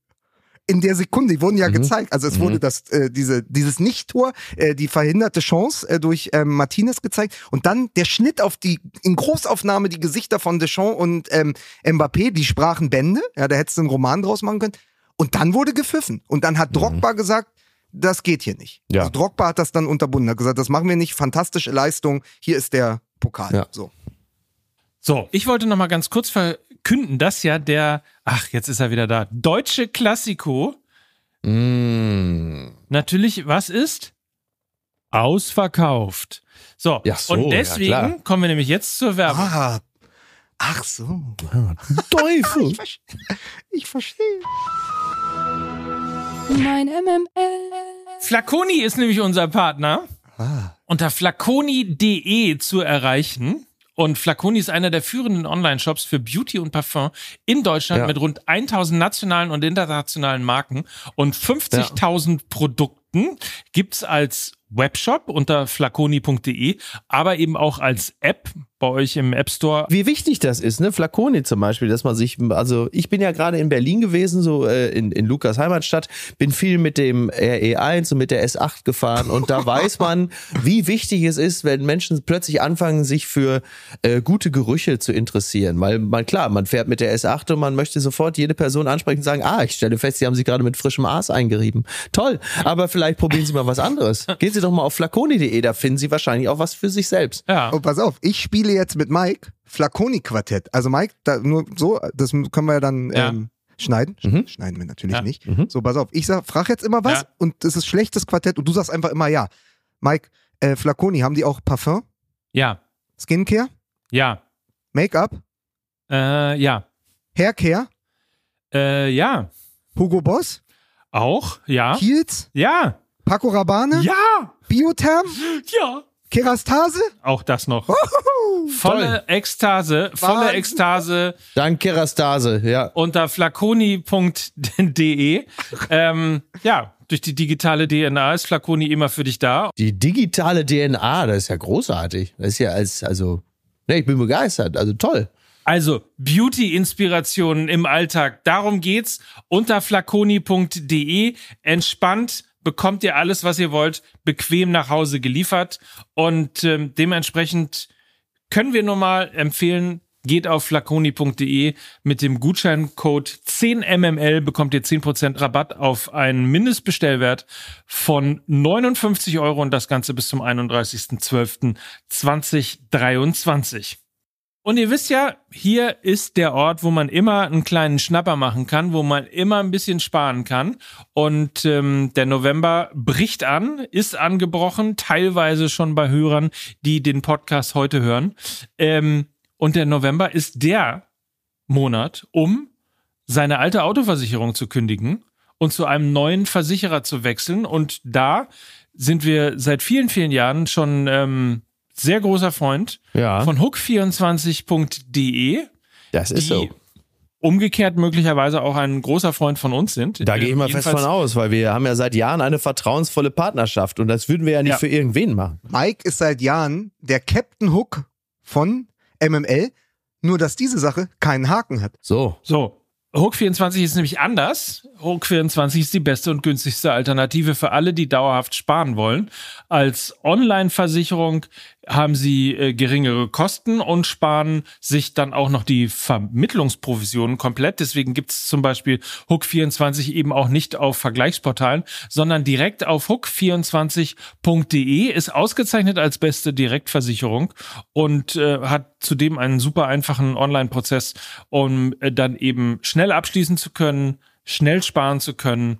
in der Sekunde, die wurden ja Mhm. gezeigt. Also es wurde das, äh, diese, dieses Nicht-Tor, äh, die verhinderte Chance äh, durch ähm, Martinez gezeigt. Und dann der Schnitt auf die, in Großaufnahme die Gesichter von Deschamps und ähm, Mbappé, die sprachen Bände. Ja, da hättest du einen Roman draus machen können. Und dann wurde gepfiffen. Und dann hat Drogba gesagt, das geht hier nicht. Mhm. Ja. Also Drogba hat das dann unterbunden, hat gesagt, das machen wir nicht, fantastische Leistung, hier ist der Pokal. Ja. So. So, ich wollte noch mal ganz kurz verkünden, dass ja der, ach, jetzt ist er wieder da, deutsche Klassiko Mm. natürlich, was ist? Ausverkauft. So, Ja, so, und ja, deswegen klar. kommen wir nämlich jetzt zur Werbung. Ah, ach so. Teufel. Ich, verstehe. ich verstehe. Mein MML. Flaconi ist nämlich unser Partner. Ah. Unter flaconi.de zu erreichen. Und Flaconi ist einer der führenden Online-Shops für Beauty und Parfum in Deutschland Ja. mit rund 1000 nationalen und internationalen Marken und 50.000 Produkten. Gibt's als Webshop unter flaconi.de, aber eben auch als App bei euch im App Store. Wie wichtig das ist, ne? Flaconi zum Beispiel, dass man sich, also ich bin ja gerade in Berlin gewesen, so äh, in, in Lukas Heimatstadt, bin viel mit dem RE1 und mit der S8 gefahren und da weiß man, wie wichtig es ist, wenn Menschen plötzlich anfangen, sich für äh, gute Gerüche zu interessieren. Weil man, klar, man fährt mit der S8 und man möchte sofort jede Person ansprechen und sagen, ah, ich stelle fest, Sie haben sich gerade mit frischem Aas eingerieben. Toll, aber vielleicht probieren Sie mal was anderes. Gehen Sie doch mal auf flaconi.de, da finden Sie wahrscheinlich auch was für sich selbst. Ja. Und pass auf, ich spiele jetzt mit Mike Flaconi-Quartett. Also Mike, da, nur so, das können wir ja dann Ja. ähm, schneiden. Mhm. Schneiden wir natürlich Ja. nicht. So, pass auf, ich sag, frag jetzt immer was Ja. und es ist schlechtes Quartett und du sagst einfach immer ja. Mike, äh, Flaconi, haben die auch Parfum, Ja. Skincare, Ja. Make-up, Äh, ja. Haircare, Äh, ja. Hugo Boss, Auch? Ja. Kiehl's, Ja. Paco Rabanne, Ja. Biotherm, Ja. Kerastase? Auch das noch. Volle Ekstase, volle Wahnsinn. Ekstase Dank Kerastase, ja. unter flaconi.de. ähm, ja, durch die digitale DNA ist Flaconi immer für dich da. Die digitale DNA, das ist ja großartig. Das ist ja als, also, ne, ich bin begeistert, also toll. Also Beauty-Inspirationen im Alltag, darum geht's. Unter flaconi.de entspannt bekommt ihr alles, was ihr wollt, bequem nach Hause geliefert und ähm, dementsprechend können wir nur mal empfehlen, geht auf flaconi.de mit dem Gutscheincode 10mml bekommt ihr 10% Rabatt auf einen Mindestbestellwert von 59 Euro und das Ganze bis zum 31.12.2023. Und ihr wisst ja, hier ist der Ort, wo man immer einen kleinen Schnapper machen kann, wo man immer ein bisschen sparen kann. Und ähm, der November bricht an, ist angebrochen, teilweise schon bei Hörern, die den Podcast heute hören. Ähm, und der November ist der Monat, um seine alte Autoversicherung zu kündigen und zu einem neuen Versicherer zu wechseln. Und da sind wir seit vielen, vielen Jahren schon ähm, sehr großer Freund Ja, von hook24.de. das ist die so. umgekehrt möglicherweise auch ein großer Freund von uns sind. Da gehe ich mal fest von aus, weil wir haben ja seit Jahren eine vertrauensvolle Partnerschaft und das würden wir ja nicht Ja. für irgendwen machen. Mike ist seit Jahren der Captain Hook von MML, nur dass diese Sache keinen Haken hat. So. So. Hook 24 ist nämlich anders. Hook 24 ist die beste und günstigste Alternative für alle, die dauerhaft sparen wollen. Als Online-Versicherung haben sie äh, geringere Kosten und sparen sich dann auch noch die Vermittlungsprovisionen komplett. Deswegen gibt es zum Beispiel Hook 24 eben auch nicht auf Vergleichsportalen, sondern direkt auf hook24.de, ist ausgezeichnet als beste Direktversicherung und äh, hat zudem einen super einfachen Online-Prozess, um äh, dann eben schnell abschließen zu können, schnell sparen zu können,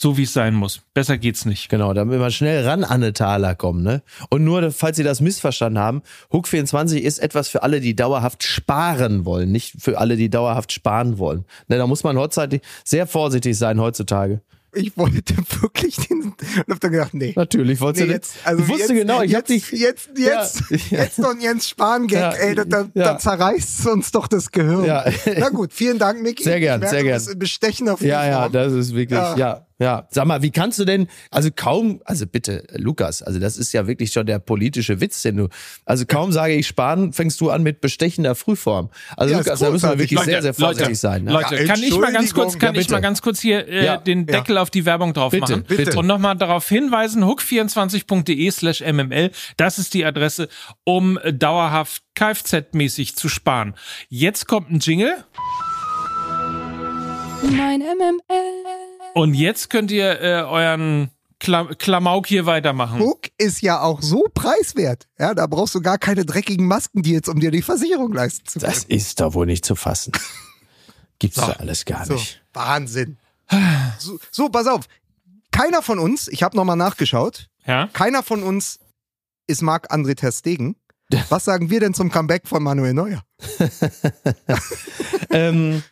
so wie es sein muss. Besser geht's nicht. Genau, damit wir schnell ran an eine Taler kommen. Ne? Und nur, falls Sie das missverstanden haben, Hook 24 ist etwas für alle, die dauerhaft sparen wollen, nicht für alle, die dauerhaft sparen wollen. Ne, da muss man heutzutage sehr vorsichtig sein heutzutage. Ich wollte wirklich den und hab dann gedacht, nee. Natürlich, wolltest Nee, du jetzt, also ich wusste jetzt, genau, ich jetzt, hab dich. jetzt, jetzt, Ja. jetzt noch ein Jens Spahn-Gag, Ja. ey, da, da, Ja. da zerreißt uns doch das Gehirn. Ja. Na gut, vielen Dank, Miki. Sehr gern, merke, sehr gern. in bestechender Ja, ja, das ist wirklich, Ja. Ja. Sag mal, wie kannst du denn, also kaum, also bitte, Lukas, also das ist ja wirklich schon der politische Witz, den du, also kaum sage ich sparen, fängst du an mit bestechender Frühform. Also Ja, Lukas, da müssen wir großartig. wirklich sehr, sehr vorsichtig Leute, sein. Ne? Leute, Ja, kann ich mal ganz kurz, kann Ja, ich mal ganz kurz hier äh, Ja. den Deckel auf die Werbung drauf Bitte, machen bitte. und nochmal darauf hinweisen, hook24.de slash mml, das ist die Adresse, um dauerhaft Kfz-mäßig zu sparen. Jetzt kommt ein Jingle Mein MML. Und jetzt könnt ihr äh, euren Kla Klamauk hier weitermachen. Hook ist ja auch so preiswert. Ja, da brauchst du gar keine dreckigen Masken, die jetzt, um dir die Versicherung leisten zu können. Das ist doch wohl nicht zu fassen. Gibt's So. doch alles gar So, nicht. Wahnsinn. So, so, pass auf. Keiner von uns, ich habe nochmal nachgeschaut, Ja? keiner von uns ist Marc-André Ter Stegen. Was sagen wir denn zum Comeback von Manuel Neuer? ähm,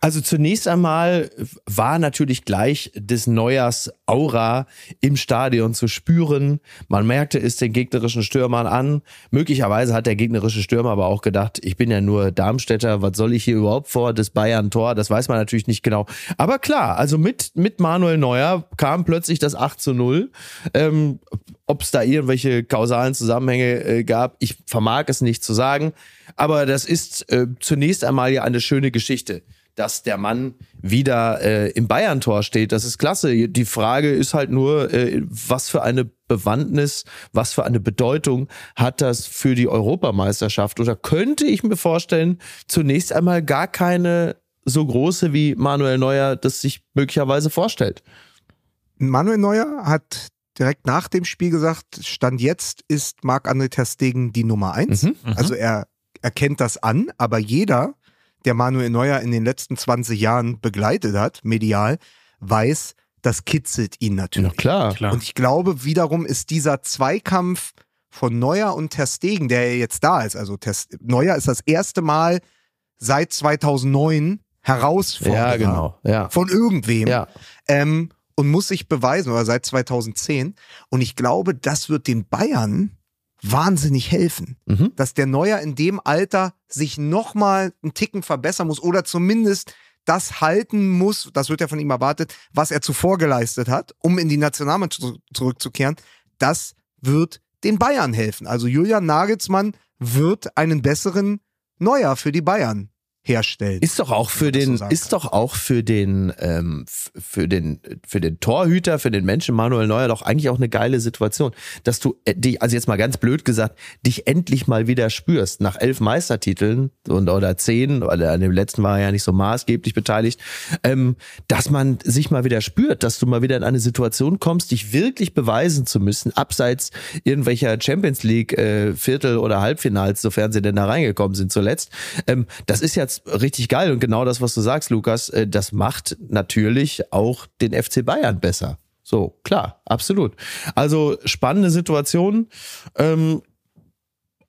also zunächst einmal war natürlich gleich des Neujahrs Aura im Stadion zu spüren. Man merkte es den gegnerischen Stürmern an. Möglicherweise hat der gegnerische Stürmer aber auch gedacht, ich bin ja nur Darmstädter, was soll ich hier überhaupt vor das Bayern-Tor? Das weiß man natürlich nicht genau. Aber klar, also mit, mit Manuel Neuer kam plötzlich das 8 zu 0. Ähm, ob es da irgendwelche kausalen Zusammenhänge äh, gab, ich vermag es nicht zu sagen. Aber das ist äh, zunächst einmal ja eine schöne Geschichte, dass der Mann wieder äh, im Bayern-Tor steht. Das ist klasse. Die Frage ist halt nur, äh, was für eine Bewandtnis, was für eine Bedeutung hat das für die Europameisterschaft? Oder könnte ich mir vorstellen, zunächst einmal gar keine so große wie Manuel Neuer das sich möglicherweise vorstellt. Manuel Neuer hat direkt nach dem Spiel gesagt, Stand jetzt ist Marc-André Ter Stegen die Nummer eins. Mhm. Also er erkennt das an, aber jeder, der Manuel Neuer in den letzten 20 Jahren begleitet hat, medial, weiß, das kitzelt ihn natürlich. Na klar. Klar. Und ich glaube, wiederum ist dieser Zweikampf von Neuer und Ter Stegen, der ja jetzt da ist, also Ter, Neuer ist das erste Mal seit 2009 Herausforderer Ja, genau. Ja. von irgendwem Ja. ähm, und muss sich beweisen, oder seit 2010. Und ich glaube, das wird den Bayern wahnsinnig helfen, Mhm. dass der Neuer in dem Alter sich nochmal einen Ticken verbessern muss oder zumindest das halten muss, das wird ja von ihm erwartet, was er zuvor geleistet hat, um in die Nationalmannschaft zu- zurückzukehren. Das wird den Bayern helfen. Also Julian Nagelsmann wird einen besseren Neuer für die Bayern herstellen. Ist doch auch für so den, sagen ist doch auch für den, ähm, für den, für den Torhüter, für den Menschen Manuel Neuer doch eigentlich auch eine geile Situation, dass du äh, dich, also jetzt mal ganz blöd gesagt, dich endlich mal wieder spürst nach elf Meistertiteln und oder zehn, oder an dem letzten war er ja nicht so maßgeblich beteiligt, ähm, dass man sich mal wieder spürt, dass du mal wieder in eine Situation kommst, dich wirklich beweisen zu müssen, abseits irgendwelcher Champions League äh, Viertel oder Halbfinals, sofern sie denn da reingekommen sind zuletzt. Ähm, das ist jetzt richtig geil und genau das, was du sagst, Lukas, äh, das macht natürlich auch den FC Bayern besser. So, klar, absolut. Also spannende Situation. Ähm,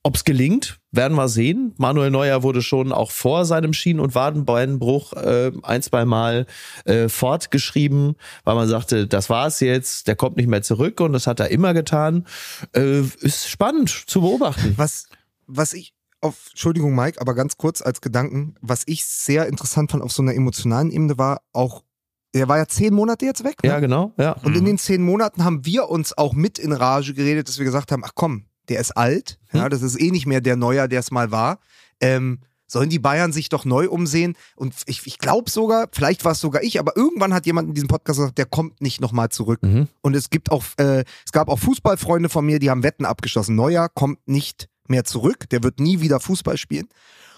ob es gelingt, werden wir sehen. Manuel Neuer wurde schon auch vor seinem Schien- und Wadenbeinbruch äh, ein, zwei Mal äh, fortgeschrieben, weil man sagte, das war's jetzt, der kommt nicht mehr zurück und das hat er immer getan. Äh, ist spannend zu beobachten. Was, was ich auf, Entschuldigung, Mike, aber ganz kurz als Gedanken, was ich sehr interessant fand auf so einer emotionalen Ebene war auch, er war ja zehn Monate jetzt weg. Ne? Ja, genau. Ja. Und in den zehn Monaten haben wir uns auch mit in Rage geredet, dass wir gesagt haben, ach komm, der ist alt, ja, Hm. das ist eh nicht mehr der Neuer, der es mal war. Ähm, sollen die Bayern sich doch neu umsehen? Und ich, ich glaube sogar, vielleicht war es sogar ich, aber irgendwann hat jemand in diesem Podcast gesagt, der kommt nicht nochmal zurück. Mhm. Und es gibt auch, äh, es gab auch Fußballfreunde von mir, die haben Wetten abgeschlossen. Neuer kommt nicht mehr zurück, der wird nie wieder Fußball spielen.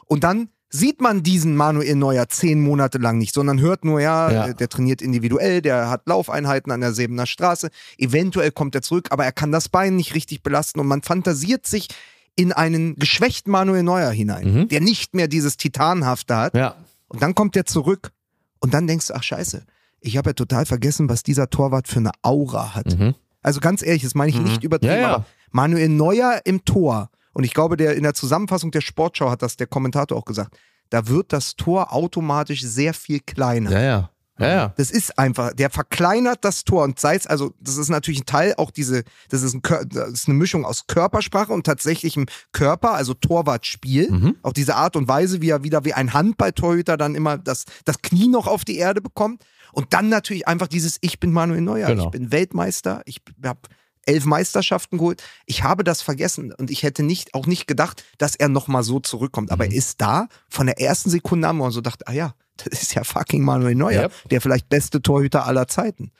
Und dann sieht man diesen Manuel Neuer zehn Monate lang nicht, sondern hört nur, ja, Ja. der trainiert individuell, der hat Laufeinheiten an der Sebener Straße, eventuell kommt er zurück, aber er kann das Bein nicht richtig belasten und man fantasiert sich in einen geschwächten Manuel Neuer hinein, Mhm. der nicht mehr dieses Titanhafte hat. Ja. Und dann kommt er zurück und dann denkst du, ach scheiße, ich habe ja total vergessen, was dieser Torwart für eine Aura hat. Mhm. Also ganz ehrlich, das meine ich nicht übertrieben, ja. aber Manuel Neuer im Tor. Und ich glaube, der in der Zusammenfassung der Sportschau hat das der Kommentator auch gesagt. Da wird das Tor automatisch sehr viel kleiner. Ja, ja. Ja, ja. Das ist einfach, der verkleinert das Tor und sei es, also das ist natürlich ein Teil auch diese, das ist, ein, das ist eine Mischung aus Körpersprache und tatsächlichem Körper, also Torwartspiel. Mhm. Auch diese Art und Weise, wie er wieder wie ein Handballtorhüter dann immer das, das Knie noch auf die Erde bekommt. Und dann natürlich einfach dieses, ich bin Manuel Neuer, Genau. ich bin Weltmeister, ich habe elf Meisterschaften geholt. Ich habe das vergessen und ich hätte nicht, auch nicht gedacht, dass er nochmal so zurückkommt. Mhm. Aber er ist da von der ersten Sekunde an, wo man so dachte, ah ja, das ist ja fucking Manuel Neuer, Yep. der vielleicht beste Torhüter aller Zeiten.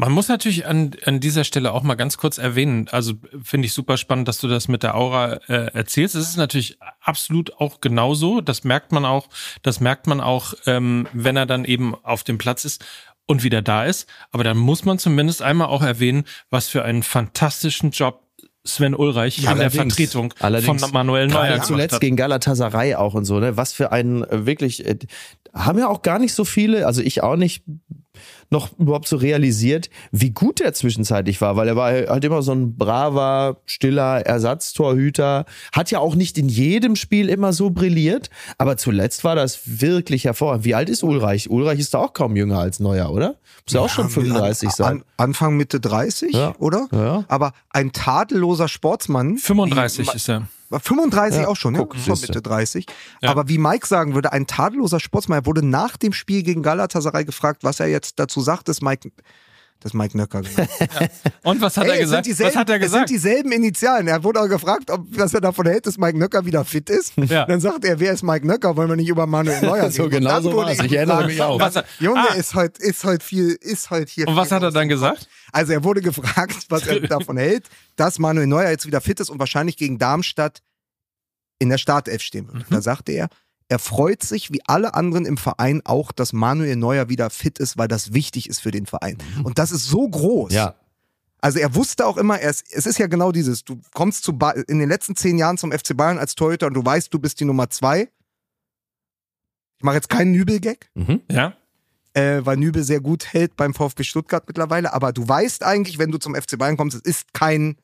Man muss natürlich an, an dieser Stelle auch mal ganz kurz erwähnen, also finde ich super spannend, dass du das mit der Aura äh, erzählst. Es ist natürlich absolut auch genauso. Das merkt man auch, das merkt man auch, ähm, wenn er dann eben auf dem Platz ist und wieder da ist. Aber dann muss man zumindest einmal auch erwähnen, was für einen fantastischen Job Sven Ulreich in der. Vertretung Allerdings. von Manuel Neuer gemacht zuletzt hat. gegen Galatasaray auch und so, ne? Was für einen äh, wirklich, äh, haben ja auch gar nicht so viele, also ich auch nicht, noch überhaupt so realisiert, wie gut er zwischenzeitlich war, weil er war halt immer so ein braver, stiller Ersatztorhüter, hat ja auch nicht in jedem Spiel immer so brilliert, aber zuletzt war das wirklich hervorragend. Wie alt ist Ulreich? Ulreich ist da auch kaum jünger als Neuer, oder? Muss ja auch schon 35 an, sein. An, Anfang Mitte 30, Ja. oder? Ja. Aber ein tadelloser Sportsmann. 35 wie, ist er. 35 Ja, auch schon, guck, ja, schon. Mitte 30. Ja. Aber wie Mike sagen würde, ein tadelloser Sportsmann. Er wurde nach dem Spiel gegen Galatasaray gefragt, was er jetzt dazu sagt, dass Mike, das Mike Nöcker gesagt. Und was hat Ey, er es gesagt? Was hat er Es sind gesagt? dieselben Initialen. Er wurde auch gefragt, ob, was er davon hält, dass Mike Nöcker wieder fit ist. Ja. Dann sagt er, wer ist Mike Nöcker? Wollen wir nicht über Manuel Neuer So reden? Genau dann so wurde war's. ihm Ich erinnere gesagt, mich auch. Was er- Junge, Ah. ist heute ist heute viel, ist heute hier. Und was hat er dann gesagt? Also er wurde gefragt, was er davon hält, dass Manuel Neuer jetzt wieder fit ist und wahrscheinlich gegen Darmstadt in der Startelf stehen wird. Da sagte er, er freut sich wie alle anderen im Verein auch, dass Manuel Neuer wieder fit ist, weil das wichtig ist für den Verein. Und das ist so groß. Ja. Also er wusste auch immer, er ist, es ist ja genau dieses, du kommst zu ba in den letzten zehn Jahren zum FC Bayern als Torhüter und du weißt, du bist die Nummer zwei. Ich mache jetzt keinen Nübel-Gag Mhm. Ja. äh, weil Nübel sehr gut hält beim VfB Stuttgart mittlerweile. Aber du weißt eigentlich, wenn du zum FC Bayern kommst, es ist kein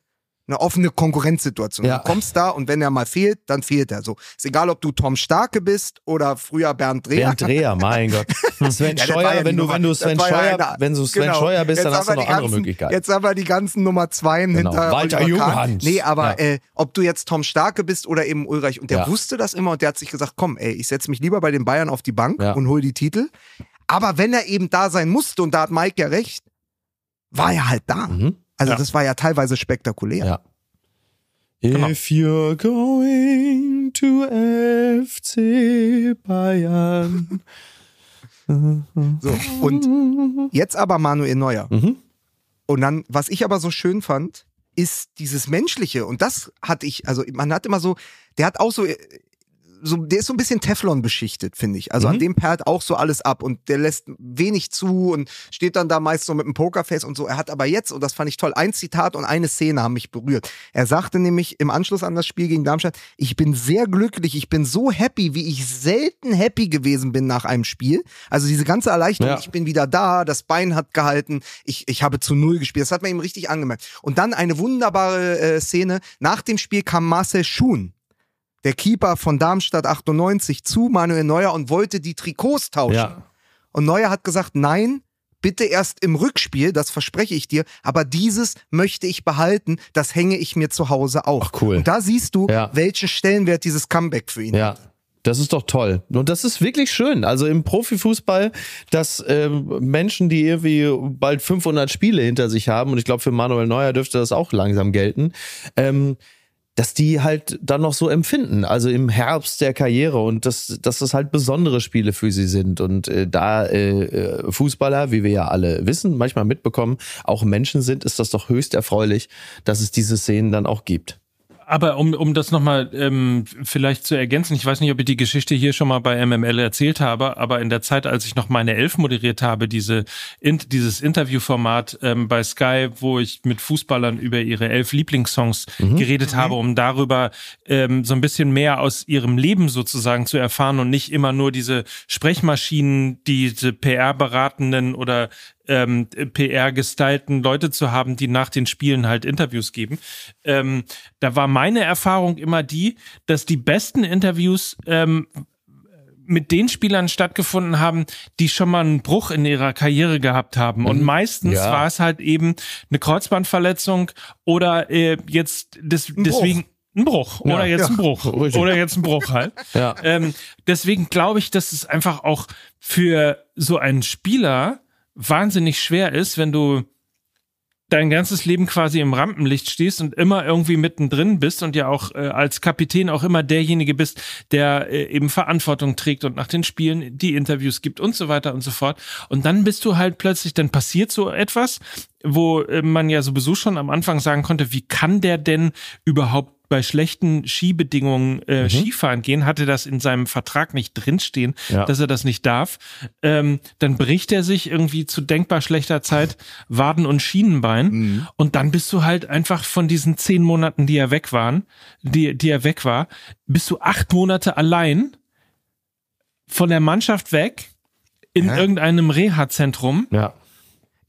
eine offene Konkurrenzsituation. Ja. Du kommst da und wenn er mal fehlt, dann fehlt er. So ist egal, ob du Tom Starke bist oder früher Bernd Dreher. Bernd Dreher, mein Gott. Sven Ja, Scheuer, ja wenn du, wenn du Sven ja Scheuer, eine- wenn du Sven genau. Scheuer bist, Jetzt dann hast du noch die andere ganzen, Möglichkeiten. Jetzt haben wir die ganzen Nummer Zweien Genau. hinter Walter. Junghans. Nee, aber Ja. äh, ob du jetzt Tom Starke bist oder eben Ulreich. Und der Ja. wusste das immer und der hat sich gesagt, komm, ey, ich setze mich lieber bei den Bayern auf die Bank Ja. und hol die Titel. Aber wenn er eben da sein musste, und da hat Mike ja recht, war er halt da. Mhm. Also Ja. das war ja teilweise spektakulär. Ja. Genau. If you're going to FC Bayern. So, und jetzt aber Manuel Neuer. Mhm. Und dann, was ich aber so schön fand, ist dieses Menschliche. Und das hatte ich, also man hat immer so, der hat auch so, so der ist so ein bisschen Teflon beschichtet, finde ich. Also an Mhm. dem perlt auch so alles ab und der lässt wenig zu und steht dann da meist so mit einem Pokerface und so. Er hat aber jetzt, und das fand ich toll, ein Zitat und eine Szene haben mich berührt. Er sagte nämlich im Anschluss an das Spiel gegen Darmstadt, ich bin sehr glücklich, ich bin so happy, wie ich selten happy gewesen bin nach einem Spiel. Also diese ganze Erleichterung, Ja. ich bin wieder da, das Bein hat gehalten, ich, ich habe zu Null gespielt. Das hat man ihm richtig angemerkt. Und dann eine wunderbare äh, Szene. Nach dem Spiel kam Marcel Schuhn, der Keeper von Darmstadt 98, zu Manuel Neuer und wollte die Trikots tauschen. Ja. Und Neuer hat gesagt, nein, bitte erst im Rückspiel, das verspreche ich dir, aber dieses möchte ich behalten, das hänge ich mir zu Hause auf. Ach, cool. Und da siehst du, Ja. welchen Stellenwert dieses Comeback für ihn Ja. hat. Das ist doch toll. Und das ist wirklich schön. Also im Profifußball, dass ähm, Menschen, die irgendwie bald 500 Spiele hinter sich haben, und ich glaube, für Manuel Neuer dürfte das auch langsam gelten, ähm, dass die halt dann noch so empfinden, also im Herbst der Karriere und dass, dass das halt besondere Spiele für sie sind. Und äh, da äh, äh, Fußballer, wie wir ja alle wissen, manchmal mitbekommen, auch Menschen sind, ist das doch höchst erfreulich, dass es diese Szenen dann auch gibt. Aber um, um das nochmal ähm, vielleicht zu ergänzen, ich weiß nicht, ob ich die Geschichte hier schon mal bei MML erzählt habe, aber in der Zeit, als ich noch meine Elf moderiert habe, diese, in, dieses Interviewformat ähm, bei Sky, wo ich mit Fußballern über ihre elf Lieblingssongs geredet habe, um darüber ähm, so ein bisschen mehr aus ihrem Leben sozusagen zu erfahren und nicht immer nur diese Sprechmaschinen, diese PR-beratenden oder ähm, PR-gestylten Leute zu haben, die nach den Spielen halt Interviews geben. Ähm, da war meine Erfahrung immer die, dass die besten Interviews ähm, mit den Spielern stattgefunden haben, die schon mal einen Bruch in ihrer Karriere gehabt haben. Und meistens Ja. war es halt eben eine Kreuzbandverletzung oder äh, jetzt des, deswegen ein Bruch oder jetzt Ja. ein Bruch Richtig. oder jetzt ein Bruch halt. Ja. Ähm, deswegen glaube ich, dass es einfach auch für so einen Spieler wahnsinnig schwer ist, wenn du dein ganzes Leben quasi im Rampenlicht stehst und immer irgendwie mittendrin bist und ja auch äh, als Kapitän auch immer derjenige bist, der äh, eben Verantwortung trägt und nach den Spielen die Interviews gibt und so weiter und so fort. Und dann bist du halt plötzlich, dann passiert so etwas, wo äh, man ja sowieso schon am Anfang sagen konnte, wie kann der denn überhaupt bei schlechten Skibedingungen äh, Skifahren gehen, hatte das in seinem Vertrag nicht drinstehen, Ja. dass er das nicht darf. Ähm, dann bricht er sich irgendwie zu denkbar schlechter Zeit Waden und Schienenbein und dann bist du halt einfach von diesen zehn Monaten, die er weg waren, die, die er weg war, bist du acht Monate allein von der Mannschaft weg in Hä? irgendeinem Reha-Zentrum. Ja.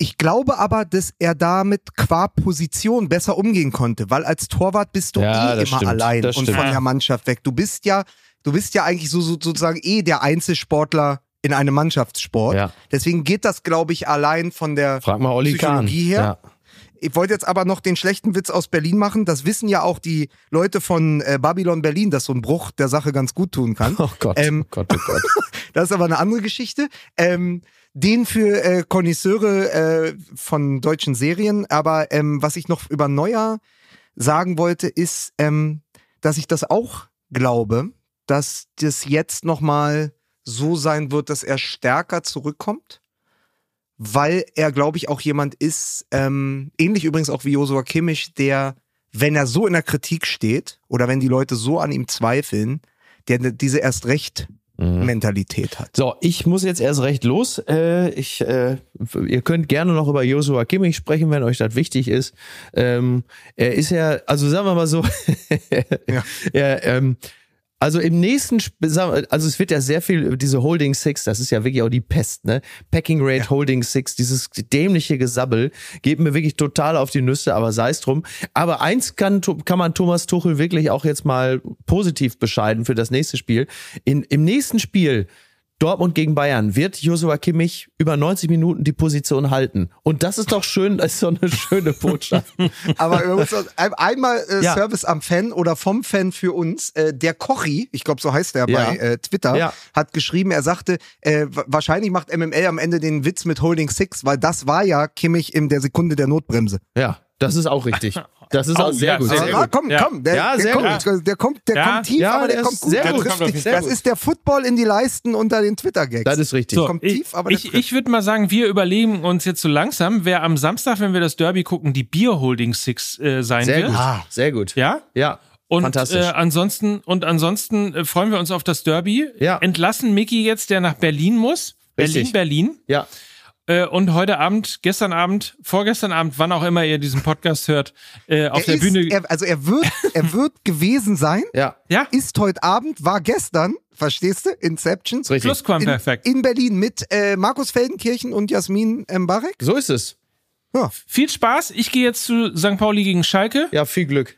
Ich glaube aber, dass er damit qua Position besser umgehen konnte, weil als Torwart bist du Ja, eh immer stimmt, allein das und stimmt. von der Mannschaft weg. Du bist ja, du bist ja eigentlich so, so sozusagen eh der Einzelsportler in einem Mannschaftssport. Ja. Deswegen geht das, glaube ich, allein von der Frag mal Kahn. Psychologie her. Ja. Ich wollte jetzt aber noch den schlechten Witz aus Berlin machen. Das wissen ja auch die Leute von äh, Babylon Berlin, dass so ein Bruch der Sache ganz gut tun kann. Oh Gott, Ähm, oh Gott, oh Gott. Das ist aber eine andere Geschichte. Ähm, den für äh, Connoisseure äh, von deutschen Serien. Aber ähm, was ich noch über Neuer sagen wollte, ist, ähm, dass ich das auch glaube, dass das jetzt nochmal so sein wird, dass er stärker zurückkommt. Weil er, glaube ich, auch jemand ist, ähm, ähnlich übrigens auch wie Josua Kimmich, der, wenn er so in der Kritik steht oder wenn die Leute so an ihm zweifeln, der diese erst recht. Mentalität hat. So, ich muss jetzt erst recht los. Äh, ich, äh, ihr könnt gerne noch über Joshua Kimmich sprechen, wenn euch das wichtig ist. Ähm, er ist ja, also sagen wir mal so, Ja. er, ähm, also im nächsten, also es wird ja sehr viel, diese Holding Six, das ist ja wirklich auch die Pest, ne? Packing Rate Holding Six, dieses dämliche Gesabbel, geht mir wirklich total auf die Nüsse, aber sei es drum. Aber eins kann, kann man Thomas Tuchel wirklich auch jetzt mal positiv bescheiden für das nächste Spiel. In, Im nächsten Spiel Dortmund gegen Bayern wird Joshua Kimmich über 90 Minuten die Position halten. Und das ist doch schön, das ist so eine schöne Botschaft. Aber einmal äh, Ja. Service am Fan oder vom Fan für uns. Äh, der Kochi, ich glaube, so heißt der Ja. bei äh, Twitter, Ja. hat geschrieben, er sagte, äh, wa- wahrscheinlich macht MML am Ende den Witz mit Holding Six, weil das war ja Kimmich in der Sekunde der Notbremse. Ja, das ist auch richtig. Das ist Oh, auch sehr ja, gut. sehr gut. komm, Ja. komm, der, Ja, der, sehr kommt, der kommt, der Ja. kommt tief, aber der, der kommt gut. sehr der gut. sehr Das gut. ist der Football in die Leisten unter den Twitter-Gags. Das ist richtig. So, kommt ich, tief, aber der ich, ich würde mal sagen, wir überlegen uns jetzt so langsam, wer am Samstag, wenn wir das Derby gucken, die Bier Holding Six äh, sein Sehr wird. gut. Ah. Sehr gut. Ja? Ja. Und Fantastisch. Äh, ansonsten und ansonsten äh, freuen wir uns auf das Derby. Ja. Entlassen Mickey jetzt, der nach Berlin muss. Berlin, Richtig. Berlin. Ja. Äh, und heute Abend, gestern Abend, vorgestern Abend, wann auch immer ihr diesen Podcast hört, äh, auf er der ist, Bühne. Er, also er wird, er wird gewesen sein, Ja. ja, ist heute Abend, war gestern, verstehst du? Inception. Richtig. Plusquamperfekt. In Berlin mit äh, Markus Feldenkirchen und Jasmin Mbarek. So ist es. Ja. Viel Spaß. Ich gehe jetzt zu St. Pauli gegen Schalke. Ja, viel Glück.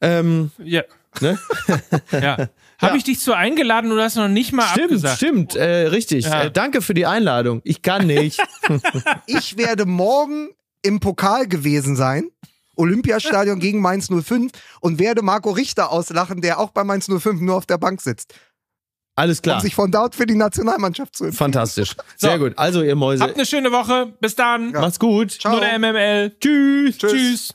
Ähm, Ja. ne? ja. Habe Ja. ich dich zu eingeladen und du hast noch nicht mal Stimmt, abgesagt. stimmt, äh, richtig. Ja. Äh, danke für die Einladung. Ich kann nicht. Ich werde morgen im Pokal gewesen sein. Olympiastadion gegen Mainz 05 und werde Marco Richter auslachen, der auch bei Mainz 05 nur auf der Bank sitzt, Alles um klar. sich von dort für die Nationalmannschaft zu empfehlen. Fantastisch. Sehr gut. Also, ihr Mäuse, Habt eine schöne Woche. Bis dann. Ja. macht's gut. Ciao. Nur der MML. Tschüss. Tschüss. Tschüss.